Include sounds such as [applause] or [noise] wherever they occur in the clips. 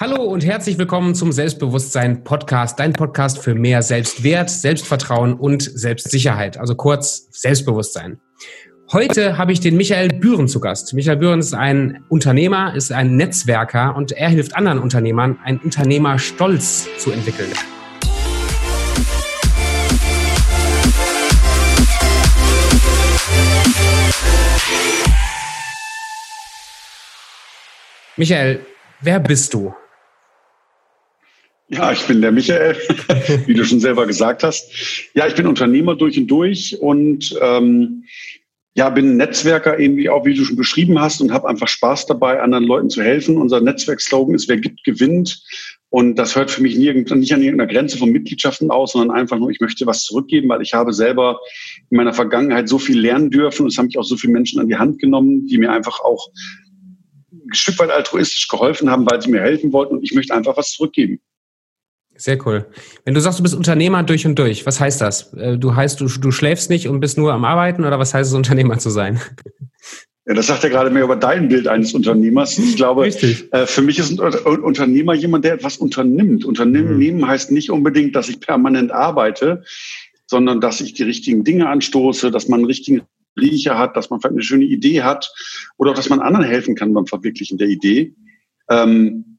Hallo und herzlich willkommen zum Selbstbewusstsein Podcast, dein Podcast für mehr Selbstwert, Selbstvertrauen und Selbstsicherheit, also kurz Selbstbewusstsein. Heute habe ich den Michael Bühren zu Gast. Michael Bühren ist ein Unternehmer, ist ein Netzwerker und er hilft anderen Unternehmern, einen Unternehmerstolz zu entwickeln. Michael, wer bist du? Ja, ich bin der Michael, wie du schon selber gesagt hast. Ja, ich bin Unternehmer durch und durch und ähm, ja, bin Netzwerker, irgendwie auch wie du schon beschrieben hast und habe einfach Spaß dabei, anderen Leuten zu helfen. Unser Netzwerkslogan ist, wer gibt, gewinnt. Und das hört für mich nirgend, nicht an irgendeiner Grenze von Mitgliedschaften aus, sondern einfach nur, ich möchte was zurückgeben, weil ich habe selber in meiner Vergangenheit so viel lernen dürfen und es haben mich auch so viele Menschen an die Hand genommen, die mir einfach auch ein Stück weit altruistisch geholfen haben, weil sie mir helfen wollten und ich möchte einfach was zurückgeben. Sehr cool. Wenn du sagst, du bist Unternehmer durch und durch, was heißt das? Äh, du heißt, du, du schläfst nicht und bist nur am Arbeiten oder was heißt es, [laughs] Unternehmer zu sein? Ja, das sagt ja gerade mehr über dein Bild eines Unternehmers. Ich glaube, äh, für mich ist ein Unternehmer jemand, der etwas unternimmt. Unternehmen mhm. heißt nicht unbedingt, dass ich permanent arbeite, sondern dass ich die richtigen Dinge anstoße, dass man einen richtigen Riecher hat, dass man vielleicht eine schöne Idee hat oder auch, dass man anderen helfen kann beim Verwirklichen der Idee. Ähm,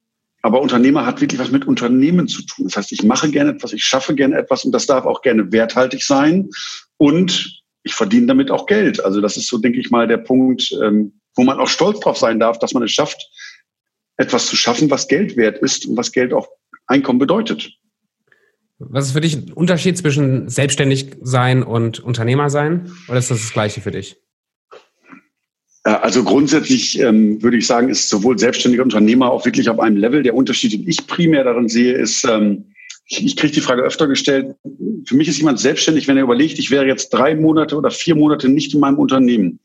aber Unternehmer hat wirklich was mit Unternehmen zu tun. Das heißt, ich mache gerne etwas, ich schaffe gerne etwas und das darf auch gerne werthaltig sein. Und ich verdiene damit auch Geld. Also das ist so, denke ich mal, der Punkt, ähm, wo man auch stolz drauf sein darf, dass man es schafft, etwas zu schaffen, was Geld wert ist und was Geld auch Einkommen bedeutet. Was ist für dich ein Unterschied zwischen selbstständig sein und Unternehmer sein? Oder ist das das Gleiche für dich? Äh, also grundsätzlich ähm, würde ich sagen, ist sowohl selbstständiger Unternehmer auch wirklich auf einem Level. Der Unterschied, den ich primär darin sehe, ist, ähm, ich, ich kriege die Frage öfter gestellt, für mich ist jemand selbstständig, wenn er überlegt, ich wäre jetzt drei Monate oder vier Monate nicht in meinem Unternehmen.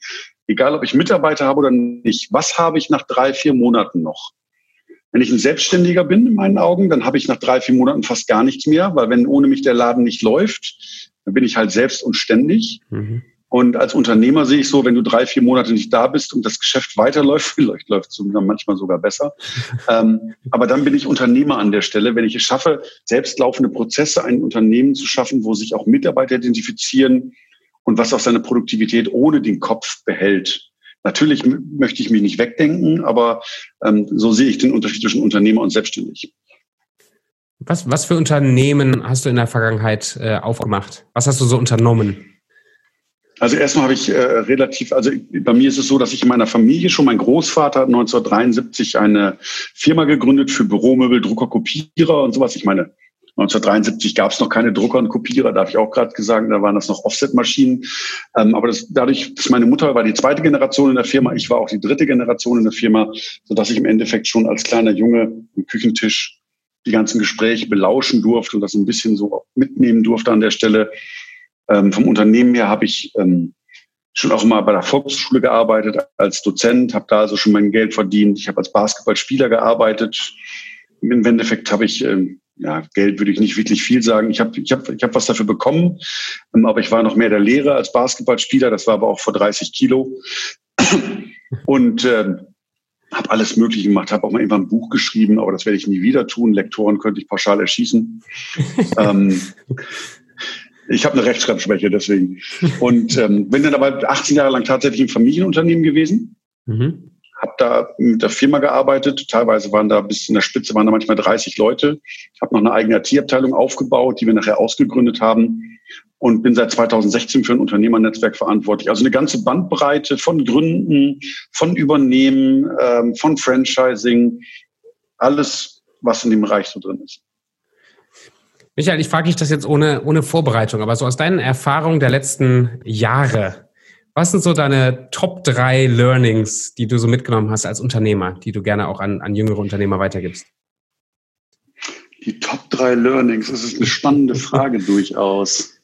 Egal, ob ich Mitarbeiter habe oder nicht. Was habe ich nach drei, vier Monaten noch? Wenn ich ein Selbstständiger bin, in meinen Augen, dann habe ich nach drei, vier Monaten fast gar nichts mehr, weil wenn ohne mich der Laden nicht läuft, dann bin ich halt selbst und ständig. Mhm. Und als Unternehmer sehe ich so, wenn du drei, vier Monate nicht da bist und das Geschäft weiterläuft, [laughs] vielleicht läuft es manchmal sogar besser. ähm, aber dann bin ich Unternehmer an der Stelle, wenn ich es schaffe, selbstlaufende Prozesse, ein Unternehmen zu schaffen, wo sich auch Mitarbeiter identifizieren und was auch seine Produktivität ohne den Kopf behält. Natürlich möchte ich mich nicht wegdenken, aber ähm, so sehe ich den Unterschied zwischen Unternehmer und selbstständig. Was, was für Unternehmen hast du in der Vergangenheit äh, aufgemacht? Was hast du so unternommen? Also erstmal habe ich äh, relativ, also bei mir ist es so, dass ich in meiner Familie schon, mein Großvater hat 1973 eine Firma gegründet für Büromöbel, Drucker, Kopierer und sowas. Ich meine, 1973 gab es noch keine Drucker und Kopierer, darf ich auch gerade gesagt, da waren das noch Offset-Maschinen. Ähm, aber das, dadurch, dass meine Mutter war die zweite Generation in der Firma, ich war auch die dritte Generation in der Firma, so dass ich im Endeffekt schon als kleiner Junge am Küchentisch die ganzen Gespräche belauschen durfte und das ein bisschen so mitnehmen durfte an der Stelle. Ähm, vom Unternehmen her habe ich ähm, schon auch mal bei der Volksschule gearbeitet als Dozent, habe da also schon mein Geld verdient. Ich habe als Basketballspieler gearbeitet. Im Endeffekt habe ich, ähm, ja, Geld würde ich nicht wirklich viel sagen. Ich habe ich hab, ich hab was dafür bekommen, ähm, aber ich war noch mehr der Lehrer als Basketballspieler. Das war aber auch vor 30 Kilo. [laughs] Und ähm, habe alles Mögliche gemacht, habe auch mal irgendwann ein Buch geschrieben, aber das werde ich nie wieder tun. Lektoren könnte ich pauschal erschießen. [laughs] ähm, ich habe eine Rechtschreibschwäche, deswegen. Und ähm, bin dann aber 18 Jahre lang tatsächlich im Familienunternehmen gewesen. Mhm. Habe da mit der Firma gearbeitet. Teilweise waren da bis in der Spitze waren da manchmal 30 Leute. Ich habe noch eine eigene IT-Abteilung aufgebaut, die wir nachher ausgegründet haben. Und bin seit 2016 für ein Unternehmernetzwerk verantwortlich. Also eine ganze Bandbreite von Gründen, von Übernehmen, ähm, von Franchising, alles, was in dem Bereich so drin ist. Michael, ich frage dich das jetzt ohne, ohne Vorbereitung, aber so aus deinen Erfahrungen der letzten Jahre, was sind so deine Top drei Learnings, die du so mitgenommen hast als Unternehmer, die du gerne auch an, an jüngere Unternehmer weitergibst? Die Top drei Learnings, das ist eine spannende Frage [laughs] durchaus.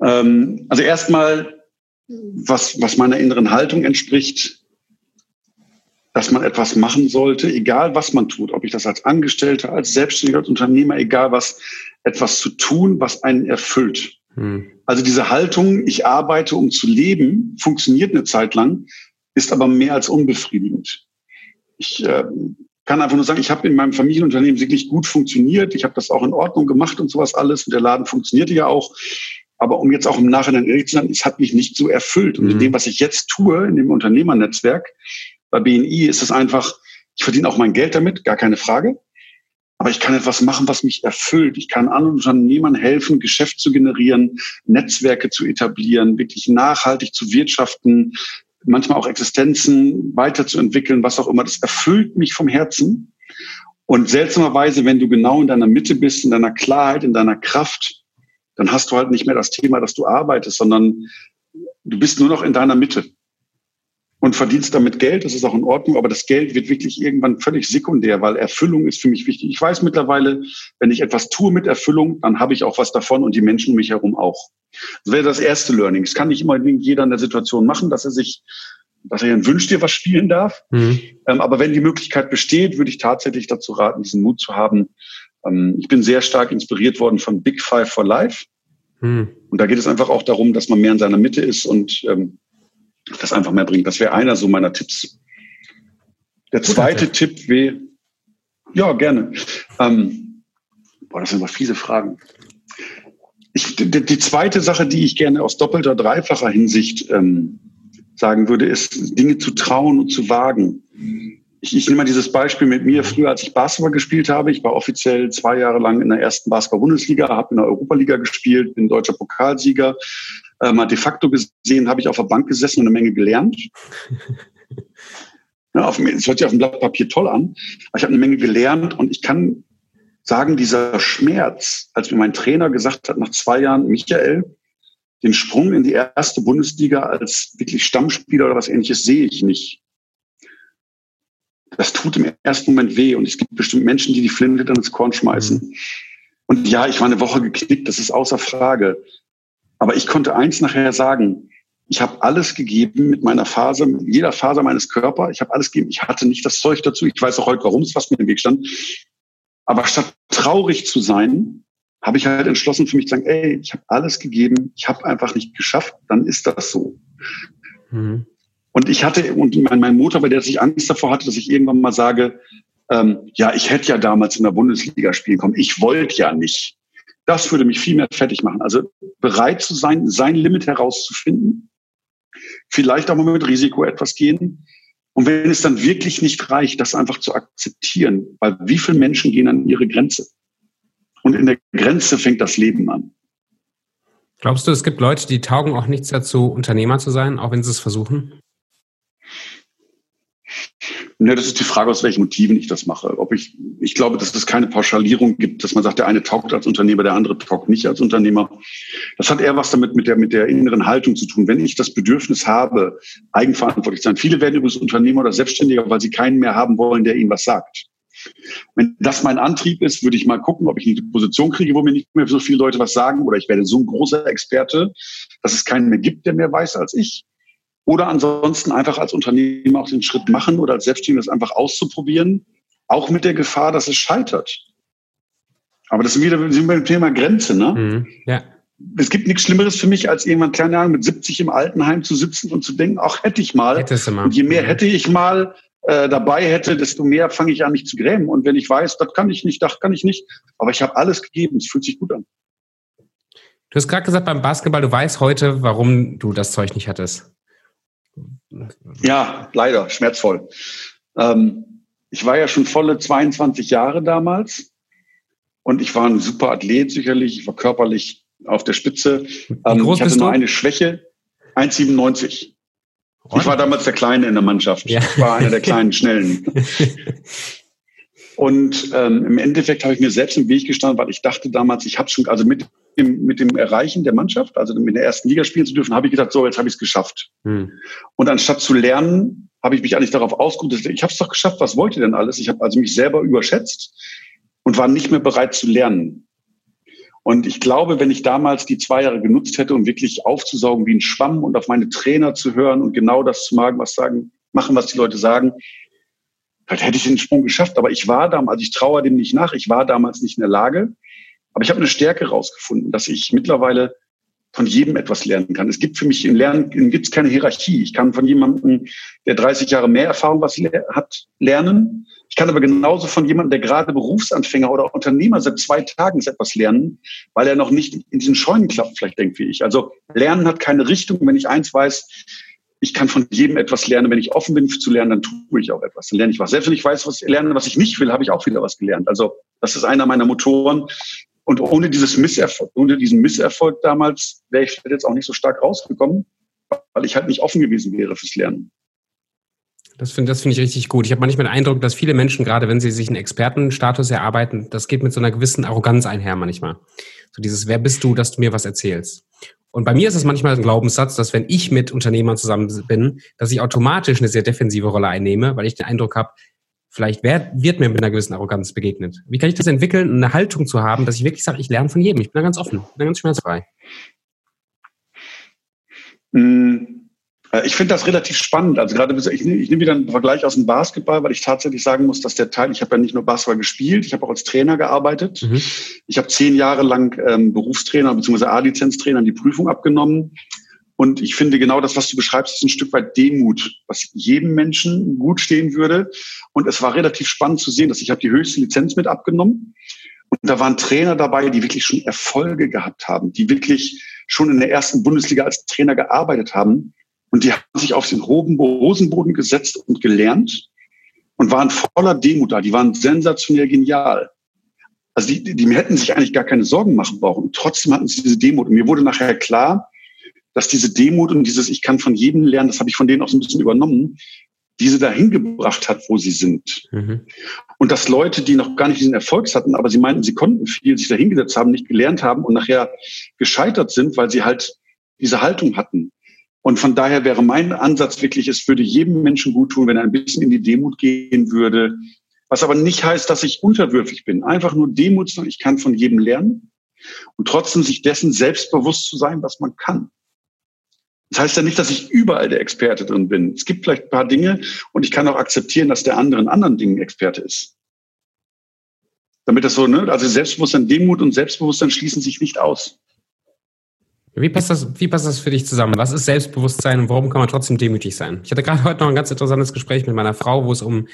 Ähm, also erstmal, was, was meiner inneren Haltung entspricht, dass man etwas machen sollte, egal was man tut, ob ich das als Angestellter, als Selbstständiger, als Unternehmer, egal was, etwas zu tun, was einen erfüllt. Hm. Also diese Haltung, ich arbeite, um zu leben, funktioniert eine Zeit lang, ist aber mehr als unbefriedigend. Ich äh, kann einfach nur sagen, ich habe in meinem Familienunternehmen wirklich gut funktioniert. Ich habe das auch in Ordnung gemacht und sowas alles. Und der Laden funktionierte ja auch. Aber um jetzt auch im Nachhinein ehrlich zu sein, es hat mich nicht so erfüllt. Und mhm. in dem, was ich jetzt tue, in dem Unternehmernetzwerk, bei BNI, ist es einfach, ich verdiene auch mein Geld damit, gar keine Frage. Aber ich kann etwas machen, was mich erfüllt. Ich kann anderen Unternehmern helfen, Geschäft zu generieren, Netzwerke zu etablieren, wirklich nachhaltig zu wirtschaften, manchmal auch Existenzen weiterzuentwickeln, was auch immer. Das erfüllt mich vom Herzen. Und seltsamerweise, wenn du genau in deiner Mitte bist, in deiner Klarheit, in deiner Kraft, dann hast du halt nicht mehr das Thema, dass du arbeitest, sondern du bist nur noch in deiner Mitte und verdienst damit Geld. Das ist auch in Ordnung, aber das Geld wird wirklich irgendwann völlig sekundär, weil Erfüllung ist für mich wichtig. Ich weiß mittlerweile, wenn ich etwas tue mit Erfüllung, dann habe ich auch was davon und die Menschen um mich herum auch. Das wäre das erste Learning. Das kann nicht immer jeder in der Situation machen, dass er sich dass er ein Wünsch dir was spielen darf. Mhm. Ähm, aber wenn die Möglichkeit besteht, würde ich tatsächlich dazu raten, diesen Mut zu haben, ähm, ich bin sehr stark inspiriert worden von Big Five for Life. Hm. Und da geht es einfach auch darum, dass man mehr in seiner Mitte ist und ähm, das einfach mehr bringt. Das wäre einer so meiner Tipps. Der zweite Gut, Tipp wäre, ja, gerne. Ähm, boah, das sind aber fiese Fragen. Ich, die, die, zweite Sache, die ich gerne aus doppelter, dreifacher Hinsicht ähm, sagen würde, ist, Dinge zu trauen und zu wagen ich, ich nehme mal dieses Beispiel mit mir früher, als ich Basketball gespielt habe. Ich war offiziell zwei Jahre lang in der ersten Basketball-Bundesliga, habe in der Europaliga gespielt, bin deutscher Pokalsieger. Äh, mal de facto gesehen habe ich auf der Bank gesessen und eine Menge gelernt. [laughs] Ja, auf, das hört sich auf dem Blatt Papier toll an, aber ich habe eine Menge gelernt und ich kann sagen, dieser Schmerz, als mir mein Trainer gesagt hat, nach zwei Jahren, Michael, den Sprung in die erste Bundesliga als wirklich Stammspieler oder was ähnliches sehe ich nicht das tut im ersten Moment weh und es gibt bestimmt Menschen, die die Flinte dann ins Korn schmeißen. Mhm. Und ja, ich war eine Woche geknickt, das ist außer Frage. Aber ich konnte eins nachher sagen, ich habe alles gegeben mit meiner Phase, mit jeder Faser meines Körpers. Ich habe alles gegeben. Ich hatte nicht das Zeug dazu. Ich weiß auch heute, warum es was mir im Weg stand. Aber statt traurig zu sein, habe ich halt entschlossen für mich zu sagen, ey, ich habe alles gegeben, ich habe einfach nicht geschafft, dann ist das so. Mhm. Und ich hatte, und mein, mein Motor, bei der sich Angst davor hatte, dass ich irgendwann mal sage, ähm, ja, ich hätte ja damals in der Bundesliga spielen kommen. Ich wollte ja nicht. Das würde mich viel mehr fertig machen. Also bereit zu sein, sein Limit herauszufinden, vielleicht auch mal mit Risiko etwas gehen. Und wenn es dann wirklich nicht reicht, das einfach zu akzeptieren, weil wie viele Menschen gehen an ihre Grenze? Und in der Grenze fängt das Leben an. Glaubst du, es gibt Leute, die taugen auch nichts dazu, Unternehmer zu sein, auch wenn sie es versuchen? Ne, das ist die Frage, aus welchen Motiven ich das mache. Ob ich, ich glaube, dass es keine Pauschalierung gibt, dass man sagt, der eine taugt als Unternehmer, der andere taugt nicht als Unternehmer. Das hat eher was damit mit der, mit der inneren Haltung zu tun. Wenn ich das Bedürfnis habe, eigenverantwortlich zu sein. Viele werden übrigens Unternehmer oder Selbstständiger, weil sie keinen mehr haben wollen, der ihnen was sagt. Wenn das mein Antrieb ist, würde ich mal gucken, ob ich eine Position kriege, wo mir nicht mehr so viele Leute was sagen oder ich werde so ein großer Experte, dass es keinen mehr gibt, der mehr weiß als ich. Oder ansonsten einfach als Unternehmer auch den Schritt machen oder als Selbstständiger das einfach auszuprobieren, auch mit der Gefahr, dass es scheitert. Aber das sind wieder sind wir beim Thema Grenze, ne? Mhm, ja. Es gibt nichts Schlimmeres für mich, als irgendwann, keine Ahnung, mit 70 im Altenheim zu sitzen und zu denken, ach, hätte ich mal. Hättest du mal. Und je mehr mhm. hätte ich mal äh, dabei hätte, desto mehr fange ich an, mich zu grämen. Und wenn ich weiß, das kann ich nicht, das kann ich nicht, aber ich habe alles gegeben, es fühlt sich gut an. Du hast gerade gesagt, beim Basketball, du weißt heute, warum du das Zeug nicht hattest. Ja, leider, schmerzvoll. Ähm, ich war ja schon volle 22 Jahre damals und ich war ein super Athlet sicherlich. Ich war körperlich auf der Spitze. Ähm, ich hatte nur eine Schwäche, 1,97. Ich war damals der Kleine in der Mannschaft. Ja. Ich war einer der kleinen Schnellen. [laughs] Und ähm, im Endeffekt habe ich mir selbst im Weg gestanden, weil ich dachte damals, ich habe schon, also mit dem, mit dem Erreichen der Mannschaft, also mit der ersten Liga spielen zu dürfen, habe ich gedacht, so, jetzt habe ich es geschafft. Hm. Und anstatt zu lernen, habe ich mich eigentlich darauf ausgeruht, ich habe es doch geschafft, was wollt ihr denn alles? Ich habe also mich selber überschätzt und war nicht mehr bereit zu lernen. Und ich glaube, wenn ich damals die zwei Jahre genutzt hätte, um wirklich aufzusaugen wie ein Schwamm und auf meine Trainer zu hören und genau das zu machen, was sagen, machen, was die Leute sagen, Vielleicht hätte ich den Sprung geschafft, aber ich war damals, also ich traue dem nicht nach, ich war damals nicht in der Lage. Aber ich habe eine Stärke rausgefunden, dass ich mittlerweile von jedem etwas lernen kann. Es gibt für mich im Lernen gibt es keine Hierarchie. Ich kann von jemandem, der 30 Jahre mehr Erfahrung was hat, lernen. Ich kann aber genauso von jemandem, der gerade Berufsanfänger oder Unternehmer seit zwei Tagen etwas lernen, weil er noch nicht in diesen Scheunenklappen vielleicht denkt wie ich. Also Lernen hat keine Richtung. Wenn ich eins weiß, ich kann von jedem etwas lernen. Wenn ich offen bin zu lernen, dann tue ich auch etwas. Dann lerne ich was. Selbst wenn ich weiß, was ich lerne, was ich nicht will, habe ich auch wieder was gelernt. Also das ist einer meiner Motoren. Und ohne dieses Misserfolg, ohne diesen Misserfolg damals wäre ich jetzt auch nicht so stark rausgekommen, weil ich halt nicht offen gewesen wäre fürs Lernen. Das finde das finde ich richtig gut. Ich habe manchmal den Eindruck, dass viele Menschen, gerade wenn sie sich einen Expertenstatus erarbeiten, das geht mit so einer gewissen Arroganz einher manchmal. So dieses, wer bist du, dass du mir was erzählst? Und bei mir ist es manchmal ein Glaubenssatz, dass wenn ich mit Unternehmern zusammen bin, dass ich automatisch eine sehr defensive Rolle einnehme, weil ich den Eindruck habe, vielleicht wird, wird mir mit einer gewissen Arroganz begegnet. Wie kann ich das entwickeln, eine Haltung zu haben, dass ich wirklich sage, ich lerne von jedem, ich bin da ganz offen, bin da ganz schmerzfrei? Mm. Äh, ich finde das relativ spannend. Also gerade, ich nehme, ich nehme wieder einen Vergleich aus dem Basketball, weil ich tatsächlich sagen muss, dass der Teil, ich habe ja nicht nur Basketball gespielt, ich habe auch als Trainer gearbeitet. Mhm. Ich habe zehn Jahre lang ähm, Berufstrainer bzw. A-Lizenztrainer die Prüfung abgenommen. Und ich finde genau das, was du beschreibst, ist ein Stück weit Demut, was jedem Menschen gut stehen würde. Und es war relativ spannend zu sehen, dass ich habe die höchste Lizenz mit abgenommen. Und da waren Trainer dabei, die wirklich schon Erfolge gehabt haben, die wirklich schon in der ersten Bundesliga als Trainer gearbeitet haben. Und die haben sich auf den Hosenboden gesetzt und gelernt und waren voller Demut da. Die waren sensationell genial. Also die, die, die hätten sich eigentlich gar keine Sorgen machen brauchen. Trotzdem hatten sie diese Demut. Und mir wurde nachher klar, dass diese Demut und dieses Ich kann von jedem lernen, das habe ich von denen auch so ein bisschen übernommen, diese dahin gebracht hat, wo sie sind. Mhm. Und dass Leute, die noch gar nicht diesen Erfolgs hatten, aber sie meinten, sie konnten viel, sich dahingesetzt haben, nicht gelernt haben und nachher gescheitert sind, weil sie halt diese Haltung hatten. Und von daher wäre mein Ansatz wirklich, es würde jedem Menschen gut tun, wenn er ein bisschen in die Demut gehen würde. Was aber nicht heißt, dass ich unterwürfig bin. Einfach nur Demut, ich kann von jedem lernen und trotzdem sich dessen selbstbewusst zu sein, was man kann. Das heißt ja nicht, dass ich überall der Experte drin bin. Es gibt vielleicht ein paar Dinge und ich kann auch akzeptieren, dass der andere in anderen Dingen Experte ist. Damit das so, ne, also Selbstbewusstsein, Demut und Selbstbewusstsein schließen sich nicht aus. Wie passt, das, wie passt das für dich zusammen? Was ist Selbstbewusstsein und warum kann man trotzdem demütig sein? Ich hatte gerade heute noch ein ganz interessantes Gespräch mit meiner Frau, wo es um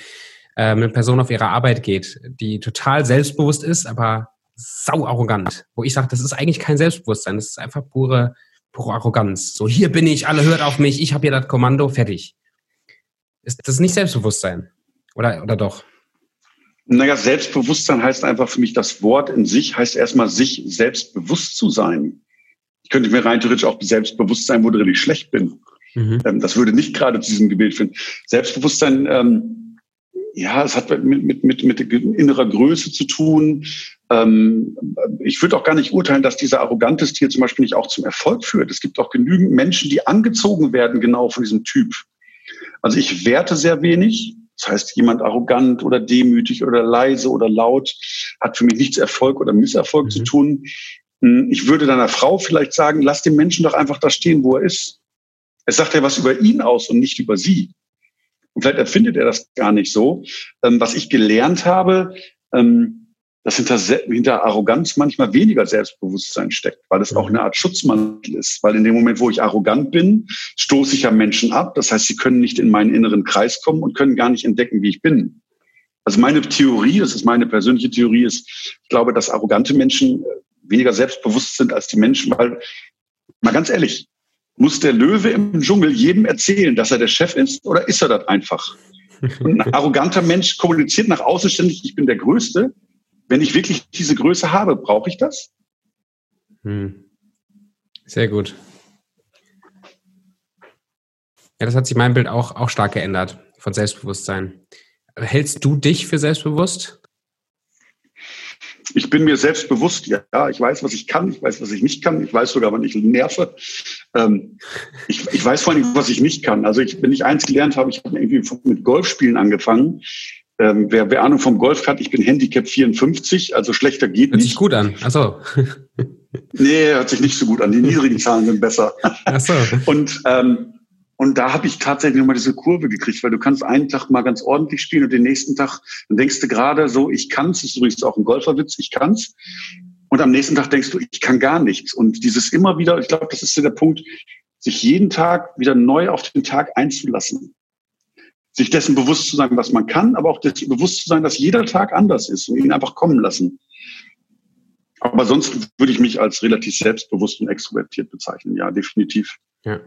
äh, eine Person auf ihrer Arbeit geht, die total selbstbewusst ist, aber sau arrogant. Wo ich sage, das ist eigentlich kein Selbstbewusstsein, das ist einfach pure, pure Arroganz. So, hier bin ich, alle hört auf mich, ich habe hier das Kommando, fertig. Ist das nicht Selbstbewusstsein? Oder, oder doch? Naja, Selbstbewusstsein heißt einfach für mich, das Wort in sich heißt erstmal, sich selbstbewusst zu sein. Ich könnte mir rein theoretisch auch selbstbewusst sein, worin ich schlecht bin. Mhm. Ähm, das würde nicht gerade zu diesem Gebiet finden. Selbstbewusstsein, ähm, ja, es hat mit, mit, mit, mit innerer Größe zu tun. Ähm, ich würde auch gar nicht urteilen, dass dieser arrogante Stil zum Beispiel nicht auch zum Erfolg führt. Es gibt auch genügend Menschen, die angezogen werden genau von diesem Typ. Also ich werte sehr wenig. Das heißt, jemand arrogant oder demütig oder leise oder laut hat für mich nichts Erfolg oder Misserfolg mhm. zu tun. Hm, ich würde deiner Frau vielleicht sagen, lass den Menschen doch einfach da stehen, wo er ist. Es sagt ja was über ihn aus und nicht über sie. Und vielleicht erfindet er das gar nicht so. Ähm, was ich gelernt habe, ähm, dass hinter, hinter Arroganz manchmal weniger Selbstbewusstsein steckt, weil es auch eine Art Schutzmantel ist. Weil in dem Moment, wo ich arrogant bin, stoße ich ja Menschen ab. Das heißt, sie können nicht in meinen inneren Kreis kommen und können gar nicht entdecken, wie ich bin. Also meine Theorie, das ist meine persönliche Theorie, ist, ich glaube, dass arrogante Menschen äh, weniger selbstbewusst sind als die Menschen, weil, mal ganz ehrlich, muss der Löwe im Dschungel jedem erzählen, dass er der Chef ist oder ist er das einfach? [laughs] Und ein arroganter Mensch kommuniziert nach außen ständig, ich bin der Größte. Wenn ich wirklich diese Größe habe, brauche ich das? Hm. Sehr gut. Ja, das hat sich mein Bild auch, auch stark geändert von Selbstbewusstsein. Hältst du dich für selbstbewusst? ich bin mir selbst bewusst, ja, ich weiß, was ich kann, ich weiß, was ich nicht kann, ich weiß sogar, wann ich nerve. Ähm, ich, ich weiß vor allem, was ich nicht kann. Also ich, wenn ich eins gelernt habe, ich habe irgendwie mit Golfspielen angefangen. Ähm, wer, wer Ahnung vom Golf hat, ich bin Handicap 54, also schlechter geht hört nicht. Hört sich gut an. Achso. [laughs] nee, hört sich nicht so gut an. Die niedrigen Zahlen sind besser. Achso. [laughs] Und ähm, und da habe ich tatsächlich nochmal diese Kurve gekriegt, weil du kannst einen Tag mal ganz ordentlich spielen und den nächsten Tag, dann denkst du gerade so, ich kann's, das ist übrigens auch ein Golferwitz, ich kann's. Und am nächsten Tag denkst du, ich kann gar nichts. Und dieses immer wieder, ich glaube, das ist der Punkt, sich jeden Tag wieder neu auf den Tag einzulassen. Sich dessen bewusst zu sein, was man kann, aber auch dessen bewusst zu sein, dass jeder Tag anders ist und ihn einfach kommen lassen. Aber sonst würde ich mich als relativ selbstbewusst und extrovertiert bezeichnen. Ja, definitiv. Ja.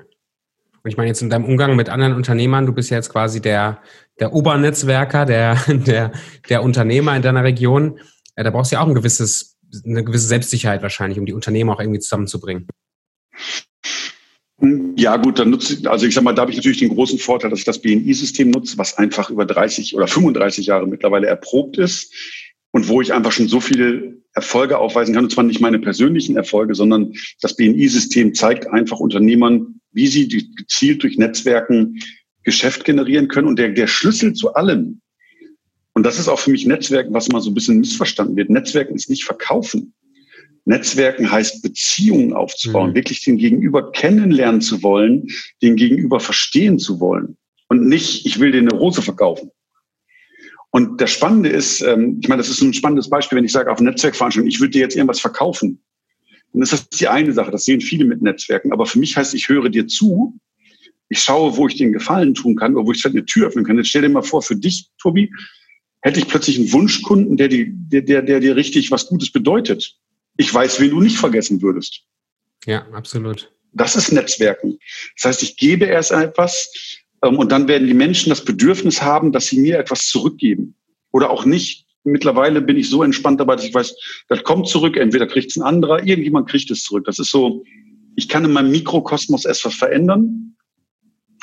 Und ich meine jetzt in deinem Umgang mit anderen Unternehmern, du bist ja jetzt quasi der, der Obernetzwerker, der, [laughs] der, der Unternehmer in deiner Region. Ja, da brauchst du ja auch ein gewisses, eine gewisse Selbstsicherheit wahrscheinlich, um die Unternehmen auch irgendwie zusammenzubringen. Ja, gut, dann nutze ich, also ich sag mal, da habe ich natürlich den großen Vorteil, dass ich das BNI-System nutze, was einfach über 30 oder 35 Jahre mittlerweile erprobt ist und wo ich einfach schon so viele Erfolge aufweisen kann. Und zwar nicht meine persönlichen Erfolge, sondern das BNI-System zeigt einfach Unternehmern, wie sie gezielt durch Netzwerken Geschäft generieren können. Und der, der Schlüssel zu allem, und das ist auch für mich Netzwerken, was immer so ein bisschen missverstanden wird. Netzwerken ist nicht verkaufen. Netzwerken heißt Beziehungen aufzubauen, mhm. wirklich den Gegenüber kennenlernen zu wollen, den Gegenüber verstehen zu wollen und nicht, ich will dir eine Rose verkaufen. Und das Spannende ist, ähm, ich meine, das ist ein spannendes Beispiel, wenn ich sage auf Netzwerkveranstaltung, ich würde dir jetzt irgendwas verkaufen. Und das ist die eine Sache, das sehen viele mit Netzwerken. Aber für mich heißt, ich höre dir zu, ich schaue, wo ich den Gefallen tun kann oder wo ich eine Tür öffnen kann. Jetzt stell dir mal vor, für dich, Tobi, hätte ich plötzlich einen Wunschkunden, der, die, der, der, der dir richtig was Gutes bedeutet ich weiß, wen du nicht vergessen würdest. Ja, absolut. Das ist Netzwerken. Das heißt, ich gebe erst etwas ähm, und dann werden die Menschen das Bedürfnis haben, dass sie mir etwas zurückgeben. Oder auch nicht. Mittlerweile bin ich so entspannt dabei, dass ich weiß, das kommt zurück, entweder kriegt es ein anderer, irgendjemand kriegt es zurück. Das ist so, ich kann in meinem Mikrokosmos etwas verändern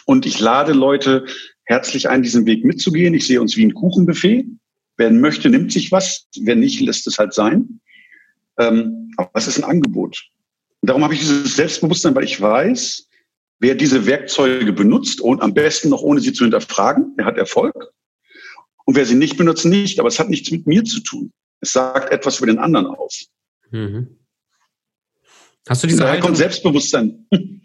und ich lade Leute herzlich ein, diesen Weg mitzugehen. Ich sehe uns wie ein Kuchenbuffet. Wer möchte, nimmt sich was. Wer nicht, lässt es halt sein. Ähm, aber es ist ein Angebot. Und darum habe ich dieses Selbstbewusstsein, weil ich weiß, wer diese Werkzeuge benutzt und am besten noch ohne sie zu hinterfragen, der hat Erfolg. Und wer sie nicht benutzt, nicht. Aber es hat nichts mit mir zu tun. Es sagt etwas über den anderen aus. Mhm. Hast du diese Daher Haltung? kommt Selbstbewusstsein. [laughs]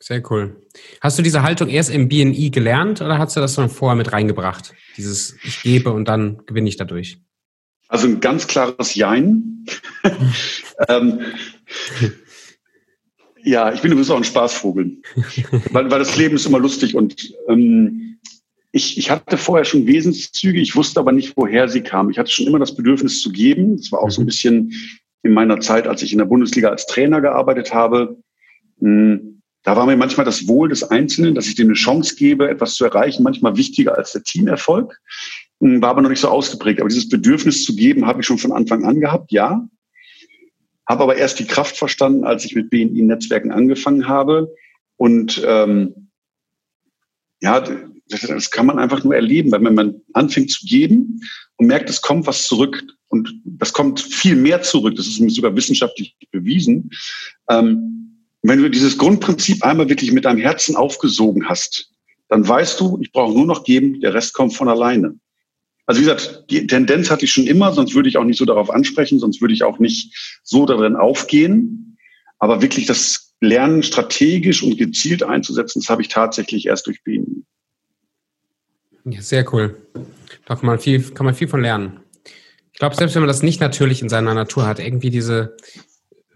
Sehr cool. Hast du diese Haltung erst im BNI gelernt oder hast du das schon vorher mit reingebracht? Dieses Ich gebe und dann gewinne ich dadurch? Also ein ganz klares Jein. [laughs] ähm, ja, ich bin übrigens auch ein Spaßvogel, weil, weil das Leben ist immer lustig und ähm, ich, ich hatte vorher schon Wesenszüge, ich wusste aber nicht, woher sie kamen. Ich hatte schon immer das Bedürfnis zu geben. Das war auch so ein mhm. bisschen in meiner Zeit, als ich in der Bundesliga als Trainer gearbeitet habe. Hm, da war mir manchmal das Wohl des Einzelnen, dass ich dem eine Chance gebe, etwas zu erreichen, manchmal wichtiger als der Teamerfolg. Hm, war aber noch nicht so ausgeprägt. Aber dieses Bedürfnis zu geben, habe ich schon von Anfang an gehabt, ja. Habe aber erst die Kraft verstanden, als ich mit BNI-Netzwerken angefangen habe. Und ähm, ja, das kann man einfach nur erleben, weil wenn man anfängt zu geben und merkt, es kommt was zurück und das kommt viel mehr zurück, das ist sogar wissenschaftlich bewiesen. Ähm, wenn du dieses Grundprinzip einmal wirklich mit deinem Herzen aufgesogen hast, dann weißt du, ich brauche nur noch geben, der Rest kommt von alleine. Also wie gesagt, die Tendenz hatte ich schon immer, sonst würde ich auch nicht so darauf ansprechen, sonst würde ich auch nicht so darin aufgehen. Aber wirklich das Lernen strategisch und gezielt einzusetzen, das habe ich tatsächlich erst durch BNI. Ja, sehr cool. Da kann man viel, kann man viel von lernen. Ich glaube, selbst wenn man das nicht natürlich in seiner Natur hat, irgendwie diese,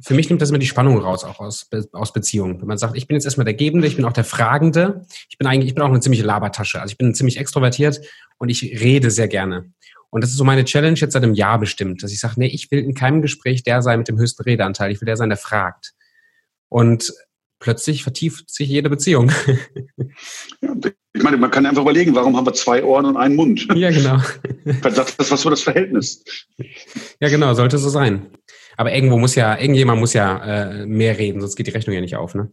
für mich nimmt das immer die Spannung raus, auch aus, aus Beziehungen. Wenn man sagt, ich bin jetzt erstmal der Gebende, ich bin auch der Fragende, ich bin eigentlich, ich bin auch eine ziemliche Labertasche. Also ich bin ziemlich extrovertiert und ich rede sehr gerne. Und das ist so meine Challenge jetzt seit einem Jahr bestimmt, dass ich sage, nee, ich will in keinem Gespräch der sein mit dem höchsten Redeanteil. Ich will der sein, der fragt. Und plötzlich vertieft sich jede Beziehung. [laughs] Ja, ich meine, man kann einfach überlegen, warum haben wir zwei Ohren und einen Mund? Ja, genau. [laughs] Sagt das was für das Verhältnis? Ja, genau, sollte so sein. Aber irgendwo muss ja, irgendjemand muss ja äh, mehr reden, sonst geht die Rechnung ja nicht auf, ne?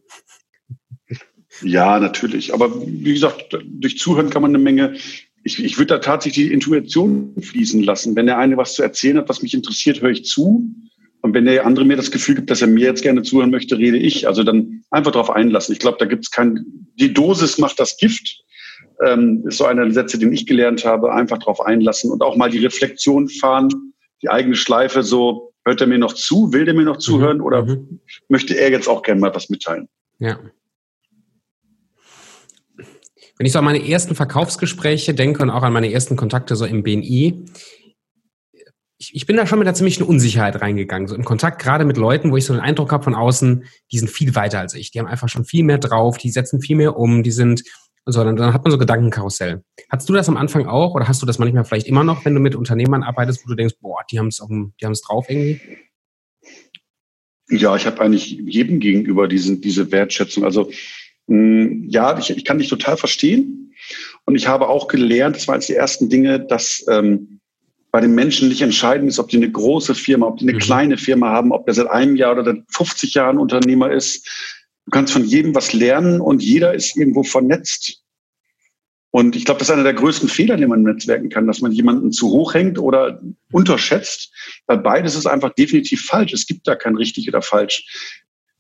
Ja, natürlich. Aber wie gesagt, durch Zuhören kann man eine Menge. Ich, ich würde da tatsächlich die Intuition fließen lassen. Wenn der eine was zu erzählen hat, was mich interessiert, höre ich zu. Und wenn der andere mir das Gefühl gibt, dass er mir jetzt gerne zuhören möchte, rede ich. Also dann einfach darauf einlassen. Ich glaube, da gibt es kein. Die Dosis macht das Gift. Ähm, ist so einer der Sätze, den ich gelernt habe. Einfach darauf einlassen und auch mal die Reflexion fahren, die eigene Schleife so Hört er mir noch zu? Will der mir noch mhm. zuhören? Mhm. Oder mhm. möchte er jetzt auch gerne mal was mitteilen? Ja. Wenn ich so an meine ersten Verkaufsgespräche denke und auch an meine ersten Kontakte so im BNI, ich ich, bin da schon mit einer ziemlichen Unsicherheit reingegangen. So im Kontakt gerade mit Leuten, wo ich so den Eindruck habe von außen, die sind viel weiter als ich. Die haben einfach schon viel mehr drauf, die setzen viel mehr um, die sind so, dann, dann hat man so Gedankenkarussell. Hattest du das am Anfang auch oder hast du das manchmal vielleicht immer noch, wenn du mit Unternehmern arbeitest, wo du denkst, boah, die haben es die haben es drauf irgendwie? Ja, ich habe eigentlich jedem gegenüber diesen, diese Wertschätzung. Also ja, ich, ich kann dich total verstehen. Und ich habe auch gelernt, das waren jetzt die ersten Dinge, dass ähm, bei den Menschen nicht entscheidend ist, ob die eine große Firma, ob die eine mhm. kleine Firma haben, ob der seit einem Jahr oder seit 50 Jahren Unternehmer ist. Du kannst von jedem was lernen und jeder ist irgendwo vernetzt. Und ich glaube, das ist einer der größten Fehler, den man netzwerken kann, dass man jemanden zu hoch hängt oder unterschätzt, weil beides ist einfach definitiv falsch. Es gibt da kein richtig oder falsch.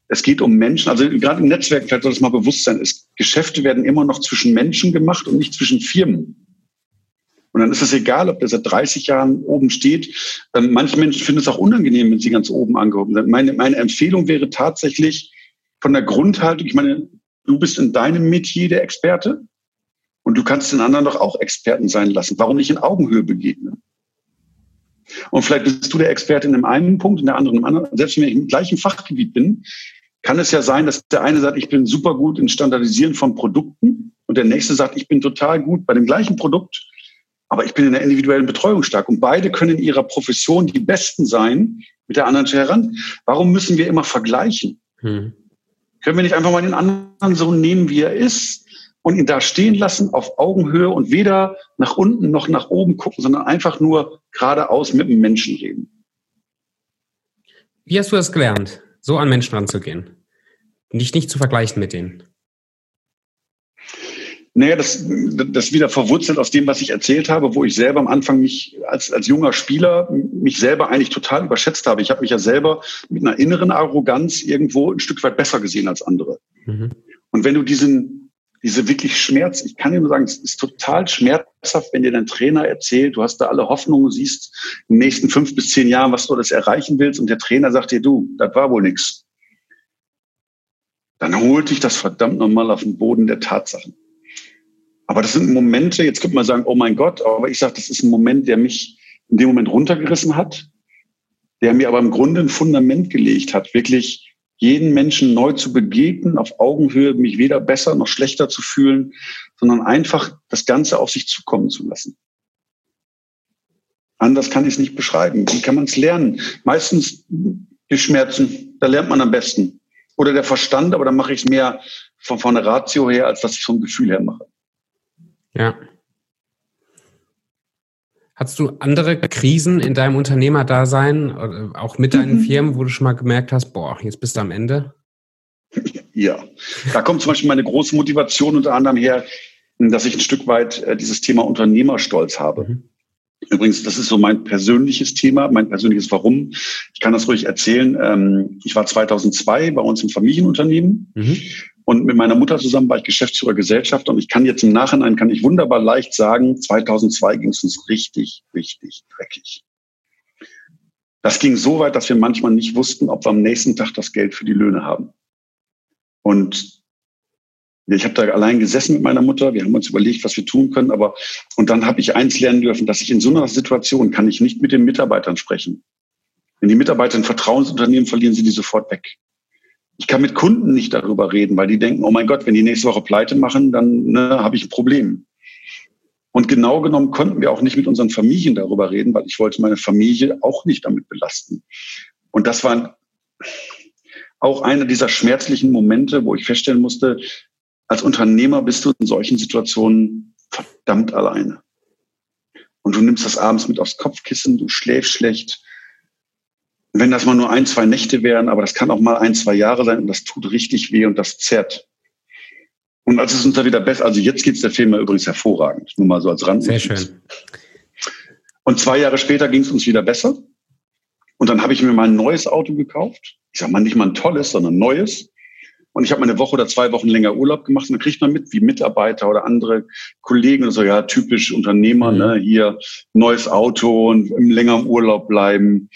Es geht um Menschen, also gerade im Netzwerk vielleicht soll das mal bewusst sein, ist, Geschäfte werden immer noch zwischen Menschen gemacht und nicht zwischen Firmen. Und dann ist es egal, ob der seit 30 Jahren oben steht. Ähm, manche Menschen finden es auch unangenehm, wenn sie ganz oben angehoben sind. Meine, meine Empfehlung wäre tatsächlich von der Grundhaltung, ich meine, du bist in deinem Metier der Experte und du kannst den anderen doch auch Experten sein lassen. Warum nicht in Augenhöhe begegnen? Und vielleicht bist du der Experte in einem einen Punkt, in der anderen im anderen. Selbst wenn ich im gleichen Fachgebiet bin, kann es ja sein, dass der eine sagt, ich bin super gut in Standardisieren von Produkten und der nächste sagt, ich bin total gut bei dem gleichen Produkt aber ich bin in der individuellen Betreuung stark und beide können in ihrer Profession die Besten sein mit der anderen heran. Warum müssen wir immer vergleichen? Hm. Können wir nicht einfach mal den anderen so nehmen, wie er ist und ihn da stehen lassen auf Augenhöhe und weder nach unten noch nach oben gucken, sondern einfach nur geradeaus mit dem Menschen reden? Wie hast du das gelernt, so an Menschen ranzugehen? Nicht, nicht zu vergleichen mit denen? Naja, das, das wieder verwurzelt aus dem, was ich erzählt habe, wo ich selber am Anfang mich als, als junger Spieler mich selber eigentlich total überschätzt habe. Ich habe mich ja selber mit einer inneren Arroganz irgendwo ein Stück weit besser gesehen als andere. Mhm. Und wenn du diesen, diese wirklich Schmerz, ich kann dir nur sagen, es ist total schmerzhaft, wenn dir dein Trainer erzählt, du hast da alle Hoffnungen, siehst in den nächsten fünf bis zehn Jahren, was du das erreichen willst und der Trainer sagt dir, du, das war wohl nix. Dann holt dich das verdammt nochmal auf den Boden der Tatsachen. Aber das sind Momente, jetzt könnte man sagen, oh mein Gott, aber ich sage, das ist ein Moment, der mich in dem Moment runtergerissen hat, der mir aber im Grunde ein Fundament gelegt hat, wirklich jeden Menschen neu zu begegnen, auf Augenhöhe, mich weder besser noch schlechter zu fühlen, sondern einfach das Ganze auf sich zukommen zu lassen. Anders kann ich es nicht beschreiben. Wie kann man es lernen? Meistens durch Schmerzen, da lernt man am besten. Oder der Verstand, aber dann mache ich es mehr von, von der Ratio her, als dass ich vom Gefühl her mache. Ja. Hast du andere Krisen in deinem Unternehmerdasein, auch mit deinen mhm. Firmen, wo du schon mal gemerkt hast, boah, jetzt bist du am Ende? Ja, da kommt zum Beispiel meine große Motivation unter anderem her, dass ich ein Stück weit äh, dieses Thema Unternehmerstolz habe. Mhm. Übrigens, das ist so mein persönliches Thema, mein persönliches Warum. Ich kann das ruhig erzählen. Ähm, ich war 2002 bei uns im Familienunternehmen mhm. Und mit meiner Mutter zusammen war ich Geschäftsführer Gesellschaft und ich kann jetzt im Nachhinein, kann ich wunderbar leicht sagen, 2002 ging es uns richtig, richtig dreckig. Das ging so weit, dass wir manchmal nicht wussten, ob wir am nächsten Tag das Geld für die Löhne haben. Und ich habe da allein gesessen mit meiner Mutter. Wir haben uns überlegt, was wir tun können. Aber und dann habe ich eins lernen dürfen, dass ich in so einer Situation kann ich nicht mit den Mitarbeitern sprechen. Wenn die Mitarbeiter ein Vertrauensunternehmen verlieren, sie die sofort weg. Ich kann mit Kunden nicht darüber reden, weil die denken, oh mein Gott, wenn die nächste Woche pleite machen, dann ne, habe ich ein Problem. Und genau genommen konnten wir auch nicht mit unseren Familien darüber reden, weil ich wollte meine Familie auch nicht damit belasten. Und das war auch einer dieser schmerzlichen Momente, wo ich feststellen musste, als Unternehmer bist du in solchen Situationen verdammt alleine. Und du nimmst das abends mit aufs Kopfkissen, du schläfst schlecht, wenn das mal nur ein, zwei Nächte wären, aber das kann auch mal ein, zwei Jahre sein und das tut richtig weh und das zerrt. Und als es uns da wieder besser, also jetzt geht's der Firma übrigens hervorragend, nur mal so als Rand. Sehr schön. Und zwei Jahre später ging es uns wieder besser. Und dann habe ich mir mal ein neues Auto gekauft. Ich sage mal nicht mal ein tolles, sondern ein neues. Und ich habe mal eine Woche oder zwei Wochen länger Urlaub gemacht und dann kriegt man mit, wie Mitarbeiter oder andere Kollegen und so, ja, typisch Unternehmer, mhm. ne, hier neues Auto und im Urlaub bleiben.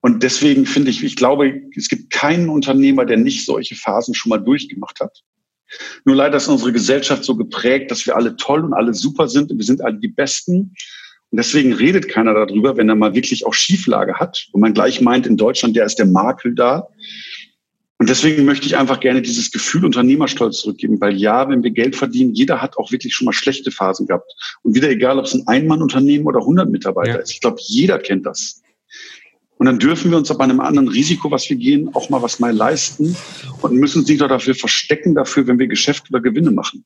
Und deswegen finde ich, ich glaube, es gibt keinen Unternehmer, der nicht solche Phasen schon mal durchgemacht hat. Nur leider ist unsere Gesellschaft so geprägt, dass wir alle toll und alle super sind und wir sind alle die Besten. Und deswegen redet keiner darüber, wenn er mal wirklich auch Schieflage hat, wo man gleich meint, in Deutschland, der ist der Makel da. Und deswegen möchte ich einfach gerne dieses Gefühl Unternehmerstolz zurückgeben, weil ja, wenn wir Geld verdienen, jeder hat auch wirklich schon mal schlechte Phasen gehabt. Und wieder egal, ob es ein Einmannunternehmen oder 100 Mitarbeiter ja. ist. Ich glaube, jeder kennt das. Und dann dürfen wir uns aber einem anderen Risiko, was wir gehen, auch mal was mal leisten und müssen uns nicht doch dafür verstecken, dafür, wenn wir Geschäfte oder Gewinne machen.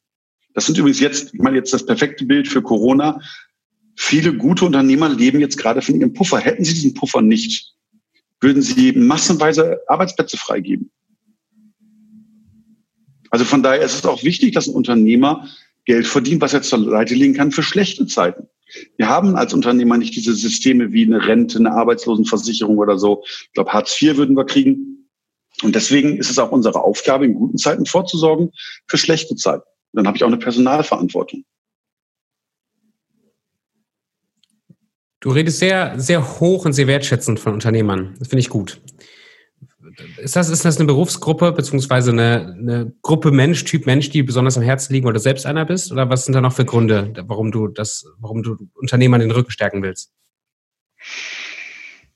Das sind übrigens jetzt, ich meine jetzt das perfekte Bild für Corona. Viele gute Unternehmer leben jetzt gerade von ihrem Puffer. Hätten sie diesen Puffer nicht, würden sie massenweise Arbeitsplätze freigeben. Also von daher ist es auch wichtig, dass ein Unternehmer Geld verdient, was er zur Seite legen kann für schlechte Zeiten. Wir haben als Unternehmer nicht diese Systeme wie eine Rente, eine Arbeitslosenversicherung oder so. Ich glaube, Hartz IV würden wir kriegen. Und deswegen ist es auch unsere Aufgabe, in guten Zeiten vorzusorgen für schlechte Zeiten. Dann habe ich auch eine Personalverantwortung. Du redest sehr, sehr hoch und sehr wertschätzend von Unternehmern. Das finde ich gut. Ist das, ist das eine Berufsgruppe beziehungsweise eine, eine Gruppe Mensch, Typ Mensch, die besonders am Herzen liegen oder selbst einer bist? Oder was sind da noch für Gründe, warum du das, warum du Unternehmern den Rücken stärken willst?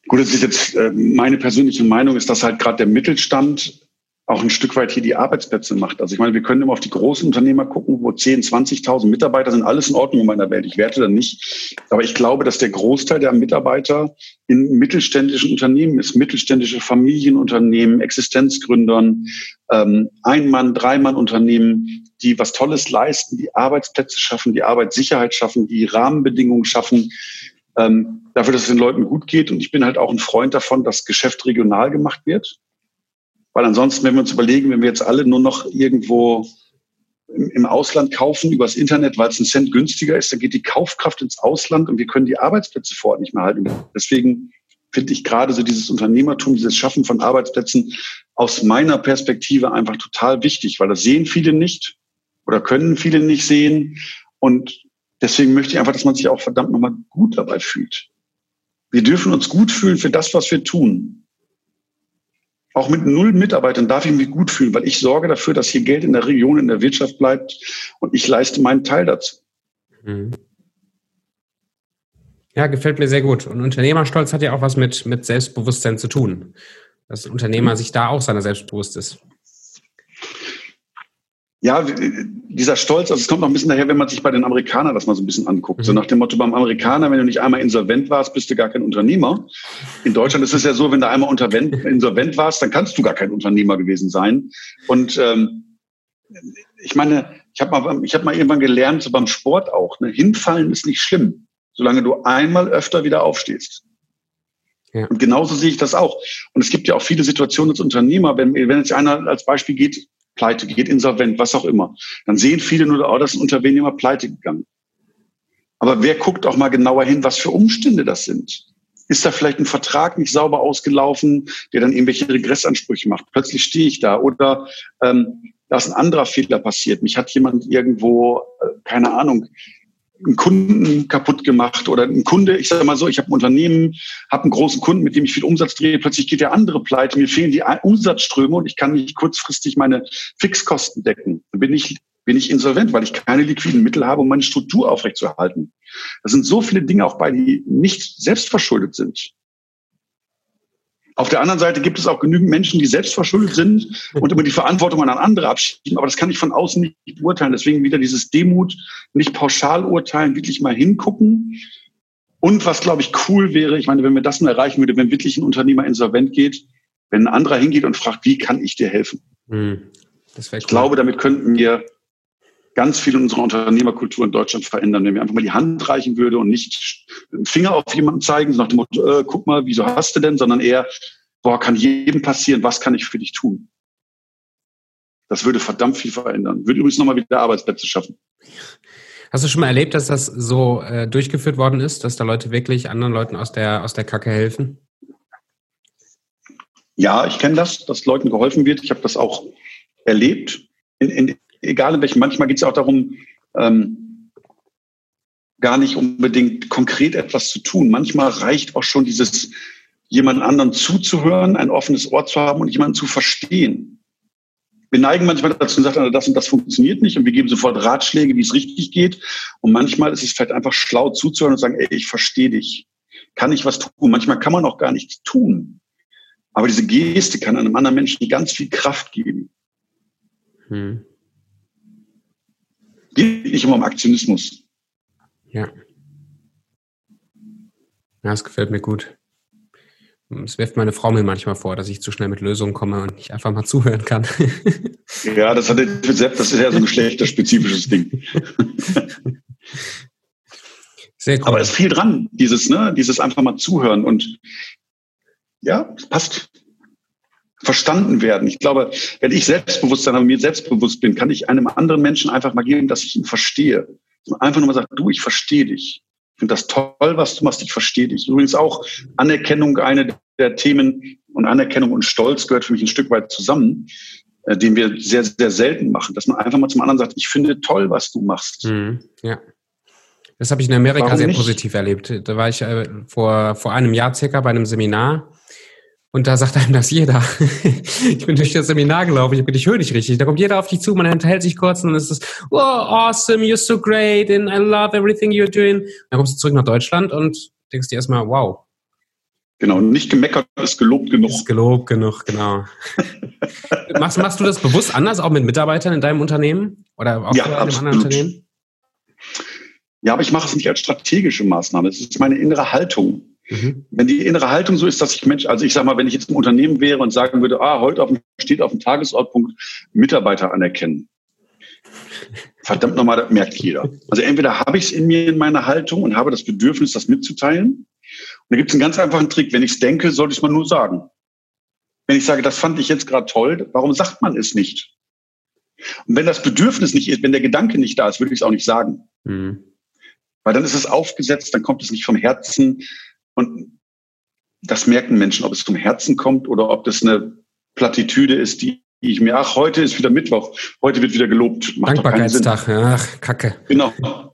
Gut, das ist jetzt äh, meine persönliche Meinung, ist, dass halt gerade der Mittelstand auch ein Stück weit hier die Arbeitsplätze macht. Also ich meine, wir können immer auf die großen Unternehmer gucken, wo 10, 20.000 Mitarbeiter sind, alles in Ordnung in meiner Welt. Ich werte da nicht. Aber ich glaube, dass der Großteil der Mitarbeiter in mittelständischen Unternehmen ist, mittelständische Familienunternehmen, Existenzgründern, ähm, Ein-Mann-, Dreimann-Unternehmen, die was Tolles leisten, die Arbeitsplätze schaffen, die Arbeitssicherheit schaffen, die Rahmenbedingungen schaffen, ähm, dafür, dass es den Leuten gut geht. Und ich bin halt auch ein Freund davon, dass Geschäft regional gemacht wird. Weil ansonsten, wenn wir uns überlegen, wenn wir jetzt alle nur noch irgendwo im Ausland kaufen übers Internet, weil es ein Cent günstiger ist, dann geht die Kaufkraft ins Ausland und wir können die Arbeitsplätze vor Ort nicht mehr halten. Deswegen finde ich gerade so dieses Unternehmertum, dieses Schaffen von Arbeitsplätzen aus meiner Perspektive einfach total wichtig, weil das sehen viele nicht oder können viele nicht sehen. Und deswegen möchte ich einfach, dass man sich auch verdammt nochmal gut dabei fühlt. Wir dürfen uns gut fühlen für das, was wir tun auch mit null Mitarbeitern darf ich mich gut fühlen, weil ich sorge dafür, dass hier Geld in der Region, in der Wirtschaft bleibt und ich leiste meinen Teil dazu. Mhm. Ja, gefällt mir sehr gut. Und Unternehmerstolz hat ja auch was mit, mit Selbstbewusstsein zu tun. Dass Unternehmer sich da auch seiner selbst bewusst ist ja, dieser Stolz, also es kommt noch ein bisschen daher, wenn man sich bei den Amerikanern das mal so ein bisschen anguckt. Mhm. So nach dem Motto, beim Amerikaner, wenn du nicht einmal insolvent warst, bist du gar kein Unternehmer. In Deutschland ist es ja so, wenn du einmal [laughs] insolvent warst, dann kannst du gar kein Unternehmer gewesen sein. Und ähm, ich meine, ich habe mal, ich hab mal irgendwann gelernt, so beim Sport auch, ne, hinfallen ist nicht schlimm, solange du einmal öfter wieder aufstehst. Ja. Und genauso sehe ich das auch. Und es gibt ja auch viele Situationen als Unternehmer, wenn, wenn jetzt einer als Beispiel geht, pleite geht, insolvent, was auch immer. Dann sehen viele nur, oh, das ist ein Unternehmer pleite gegangen. Aber wer guckt auch mal genauer hin, was für Umstände das sind? Ist da vielleicht ein Vertrag nicht sauber ausgelaufen, der dann irgendwelche Regressansprüche macht? Plötzlich stehe ich da oder ähm, da ist ein anderer Fehler passiert. Mich hat jemand irgendwo, äh, keine Ahnung, einen Kunden kaputt gemacht oder ein Kunde, ich sage mal so, ich habe ein Unternehmen, habe einen großen Kunden, mit dem ich viel Umsatz drehe, plötzlich geht der andere pleite, mir fehlen die Umsatzströme und ich kann nicht kurzfristig meine Fixkosten decken. Dann bin ich, bin ich insolvent, weil ich keine liquiden Mittel habe, um meine Struktur aufrechtzuerhalten. Das sind so viele Dinge auch bei, die nicht selbstverschuldet sind. Auf der anderen Seite gibt es auch genügend Menschen, die selbst verschuldet sind und immer die Verantwortung an andere abschieben. Aber das kann ich von außen nicht beurteilen. Deswegen wieder dieses Demut, nicht pauschal urteilen, wirklich mal hingucken. Und was, glaube ich, cool wäre, ich meine, wenn wir das mal erreichen würde, wenn wirklich ein Unternehmer insolvent geht, wenn ein anderer hingeht und fragt, wie kann ich dir helfen? Hm, ich cool. glaube, damit könnten wir ganz viel in unserer Unternehmerkultur in Deutschland verändern, wenn wir einfach mal die Hand reichen würde und nicht einen Finger auf jemanden zeigen, nach dem Motto, äh, guck mal, wieso hast du denn, sondern eher, boah, kann jedem passieren, was kann ich für dich tun? Das würde verdammt viel verändern. Würde übrigens nochmal wieder Arbeitsplätze schaffen. Hast du schon mal erlebt, dass das so äh, durchgeführt worden ist, dass da Leute wirklich anderen Leuten aus der, aus der Kacke helfen? Ja, ich kenne das, dass Leuten geholfen wird. Ich habe das auch erlebt in, in, egal in welchem, manchmal geht es auch darum, ähm, gar nicht unbedingt konkret etwas zu tun. Manchmal reicht auch schon dieses, jemand anderen zuzuhören, ein offenes Ohr zu haben und jemanden zu verstehen. wir neigen manchmal dazu und sagen, das und das funktioniert nicht und wir geben sofort Ratschläge, wie es richtig geht. Und manchmal ist es vielleicht einfach schlau zuzuhören und sagen, ey, ich verstehe dich. Kann ich was tun? Manchmal kann man auch gar nichts tun. Aber diese Geste kann einem anderen Menschen ganz viel Kraft geben. Hm. Geht nicht immer um Aktionismus. Ja. Ja, das gefällt mir gut. Es wirft meine Frau mir manchmal vor, dass ich zu schnell mit Lösungen komme und nicht einfach mal [laughs] zuhören kann. Ja, das, hat, das ist ja so ein geschlechterspezifisches Ding. Sehr cool. Aber es ist viel dran, dieses, ne, dieses einfach mal zuhören und ja, es passt. Verstanden werden. Ich glaube, wenn ich Selbstbewusstsein habe, mir selbstbewusst bin, kann ich einem anderen Menschen einfach mal geben, dass ich ihn verstehe. Einfach nur mal sagen, du, ich verstehe dich. Ich finde das toll, was du machst. Ich verstehe dich. Übrigens auch Anerkennung, eine der Themen und Anerkennung und Stolz gehört für mich ein Stück weit zusammen, äh, den wir sehr, sehr selten machen. Dass man einfach mal zum anderen sagt, ich finde toll, was du machst. Mhm, ja. Das habe ich in Amerika Warum sehr nicht? positiv erlebt. Da war ich äh, vor, vor einem Jahr circa bei einem Seminar und da sagt einem das jeder. [laughs] ich bin durch das Seminar gelaufen, ich bin dich höre nicht richtig. Da kommt jeder auf dich zu, man enthält sich kurz und dann ist es, oh, awesome, you're so great and I love everything you're doing. Dann kommst du zurück nach Deutschland und denkst dir erstmal, wow. Genau, nicht gemeckert ist gelobt genug. Ist gelobt genug, genau. [laughs] machst, machst du das bewusst anders, auch mit Mitarbeitern in deinem Unternehmen? Oder auch ja, in einem absolut. anderen Unternehmen? Ja, aber ich mache es nicht als strategische Maßnahme. Es ist meine innere Haltung. Mhm. Wenn die innere Haltung so ist, dass ich Mensch, also ich sage mal, wenn ich jetzt im Unternehmen wäre und sagen würde, ah, heute auf, steht auf dem Tagesortpunkt Mitarbeiter anerkennen. Verdammt nochmal, das merkt jeder. Also entweder habe ich es in mir in meiner Haltung und habe das Bedürfnis, das mitzuteilen. Und da gibt es einen ganz einfachen Trick. Wenn ich es denke, sollte ich es mal nur sagen. Wenn ich sage, das fand ich jetzt gerade toll, warum sagt man es nicht? Und wenn das Bedürfnis nicht ist, wenn der Gedanke nicht da ist, würde ich es auch nicht sagen. Mhm. Weil dann ist es aufgesetzt, dann kommt es nicht vom Herzen, und das merken Menschen, ob es zum Herzen kommt oder ob das eine Plattitüde ist, die ich mir, ach, heute ist wieder Mittwoch, heute wird wieder gelobt. Macht Dankbarkeitstag, ach, Kacke. Genau.